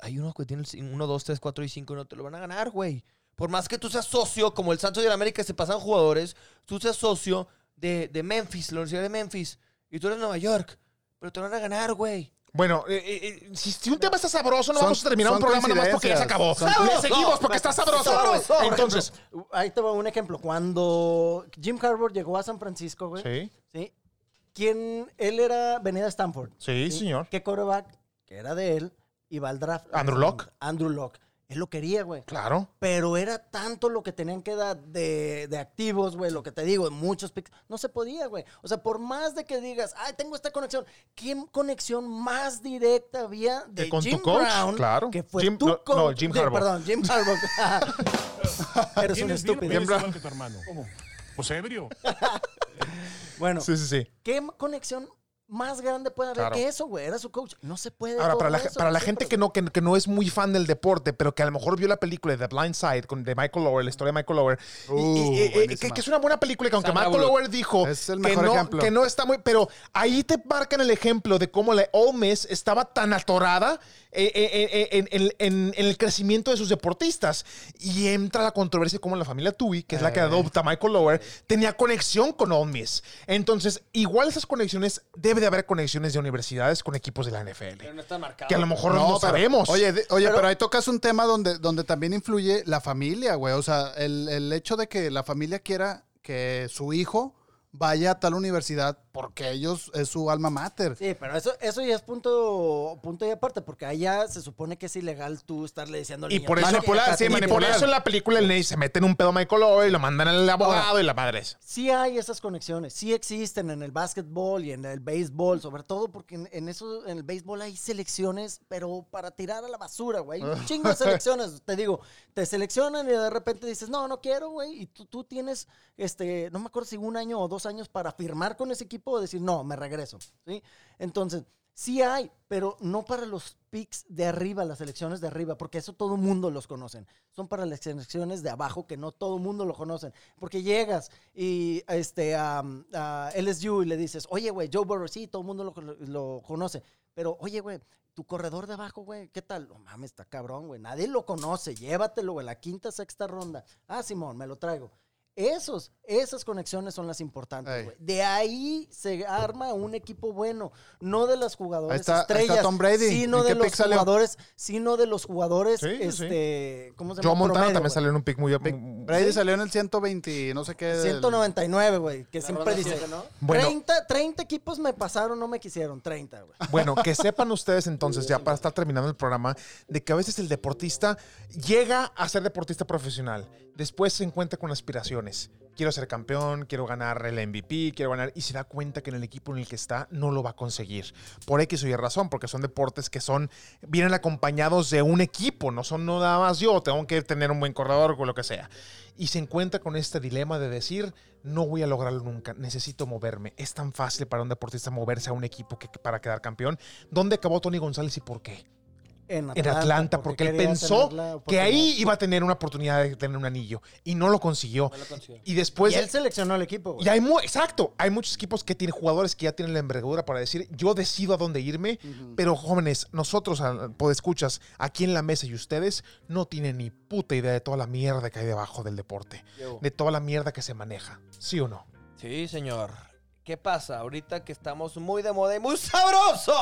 hay unos que tienen 1, 2, 3, 4 y 5 y no te lo van a ganar, güey. Por más que tú seas socio, como el Santos de la América se pasan jugadores, tú seas socio de, de Memphis, la Universidad de Memphis, y tú eres Nueva York, pero te lo van a ganar, güey. Bueno, eh, eh, si, si un tema está sabroso, no Son- vamos a terminar un programa nomás porque ya se acabó. Le seguimos porque está sabroso. Sabroso. Entonces, Ahí te va un ejemplo. Cuando Jim Harbaugh llegó a San Francisco, güey. sí, ¿sí? ¿Quién? Él era, venía de Stanford. sí, señor. ¿Qué quarterback? Que era de él, iba al draft. Andrew Luck. Andrew Locke. Él lo quería, güey. Claro. Pero era tanto lo que tenían que dar de, de activos, güey, lo que te digo, muchos picks. No se podía, güey. O sea, por más de que digas, ay, tengo esta conexión, ¿qué conexión más directa había de Que con tu Jim coach? Brown? Claro. Que fue Jim- tu no, coach. no, Jim de- Harbaugh. Perdón, Jim Harbaugh. Eres un estúpido. Jim Brown. que tu hermano. ¿Cómo? Pues ebrio. Bueno, Sí, sí, sí. ¿qué conexión más grande puede haber Claro. que eso, güey? Era su coach. No se puede. Ahora, para la, eso, para la siempre, gente que no, que, que no es muy fan del deporte, pero que a lo mejor vio la película de The Blind Side con, de Michael Lower, la historia de Michael Lower, y- y- y- que, es una buena película, que aunque Sandra Michael. Lower dijo Es el que, no, ejemplo. que no está muy... Pero ahí te marcan el ejemplo de cómo la Ole Miss estaba tan atorada en, en- en- en el crecimiento de sus deportistas. Y entra la controversia como la familia Tui, que es la que adopta a Michael Lower, tenía conexión con Ole Miss. Entonces, igual esas conexiones, debe de haber conexiones de universidades con equipos de la NFL. no está marcado. Que a lo mejor no, pero- sabemos. Oye, de- oye Pero- pero, ahí tocas un tema donde, donde también influye la familia, güey. O sea, el, el hecho de que la familia quiera que su hijo vaya a tal universidad porque ellos es su alma mater. Sí, pero eso, eso ya es punto, punto y aparte, porque allá se supone que es ilegal tú estarle diciendo al Y niño, por eso, en la película el Ney se mete en un pedo a Michael Owen y lo mandan al abogado y la madre es. Sí hay esas conexiones, sí existen en el básquetbol y en el béisbol, sobre todo porque en, en eso, en el béisbol hay selecciones, pero para tirar a la basura, güey. Un chingo de selecciones, te digo, te seleccionan y de repente dices, no, no quiero, güey, y tú, tú tienes, este, no me acuerdo si un año o dos años para firmar con ese equipo o decir, no, me regreso, ¿sí? Entonces, sí hay, pero no para los picks de arriba, las selecciones de arriba, porque eso todo mundo los conocen. Son para las selecciones de abajo que no todo mundo lo conocen. Porque llegas y este, a, a LSU y le dices, oye, güey, Joe Burrow, sí, todo el mundo lo, lo conoce. Pero, oye, güey, tu corredor de abajo, güey, ¿qué tal? No mames, está cabrón, güey. Nadie lo conoce. Llévatelo, güey, la quinta, sexta ronda. Ah, Simón, me lo traigo. Esos, esas conexiones son las importantes, Ey. güey. De ahí se arma un equipo bueno, no de los jugadores está- estrellas, Tom Brady. sino ¿En de los salió? jugadores, sino de los jugadores, Sí, sí. este, ¿cómo se Joe llama? Montana Promedio, también salió en un pick muy... Brady Sí. salió en el 120, y no sé qué. del- 199, güey, que La siempre dice, ¿no? Bueno. 30, 30 equipos me pasaron, no me quisieron, 30, güey. Bueno, que sepan ustedes entonces, ya para estar terminando el programa, de que a veces el deportista llega a ser deportista profesional, después se encuentra con aspiraciones. Quiero ser campeón, quiero ganar el MVP, quiero ganar, y se da cuenta que en el equipo en el que está no lo va a conseguir. Por X o Y razón, porque son deportes que son, vienen acompañados de un equipo, no son nada más yo, tengo que tener un buen corredor o lo que sea. Y se encuentra con este dilema de decir, no voy a lograrlo nunca, necesito moverme. Es tan fácil para un deportista moverse a un equipo que para quedar campeón. ¿Dónde acabó Tony González y por qué? En En Atlanta, porque, él pensó que ahí iba a tener una oportunidad de tener un anillo y no lo consiguió. Y después... y él seleccionó el equipo, güey. Y hay mu- exacto, hay muchos equipos que tienen jugadores que ya tienen la envergadura para decir, yo decido a dónde irme, pero jóvenes, nosotros, escuchas aquí en la mesa y ustedes, no tienen ni puta idea de toda la mierda que hay debajo del deporte, de toda la mierda que se maneja, ¿sí o no? Sí, señor. ¿Qué pasa? Ahorita que estamos muy de moda y muy sabroso.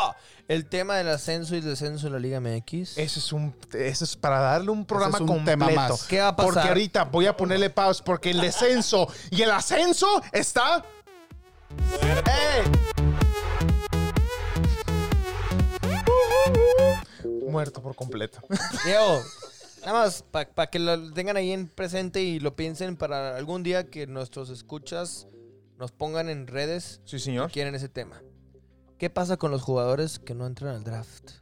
El tema del ascenso y el descenso de la Liga MX. Ese es un, ese es para darle un programa un completo. tema más. ¿Qué va a pasar? Porque ahorita voy a ponerle pausa porque el descenso y el ascenso está ¡Ey! muerto por completo. Diego, nada más para que lo tengan ahí en presente y lo piensen para algún día que nuestros escuchas nos pongan en redes Sí, señor. si quieren ese tema. ¿Qué pasa con los jugadores que no entran al draft?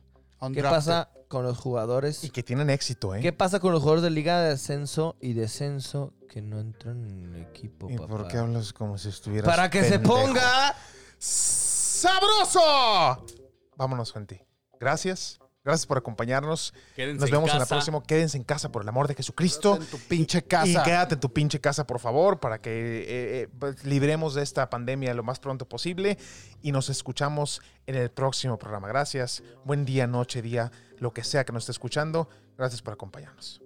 ¿Qué pasa con los jugadores? Y que tienen éxito, ¿eh? ¿Qué pasa con los jugadores de liga de ascenso y descenso que no entran en el equipo, ¿Y papá? por qué hablas como si estuvieras Para que se pendejo? ponga ¡Sabroso! Vámonos, gente. Gracias. Gracias por acompañarnos. Nos vemos en, la próxima. Quédense en casa, por el amor de Jesucristo. Quédate en tu pinche casa. Y quédate en tu pinche casa, por favor, para que eh, eh, pues, libremos de esta pandemia lo más pronto posible. Y nos escuchamos en el próximo programa. Gracias. Buen día, noche, día, lo que sea que nos esté escuchando. Gracias por acompañarnos.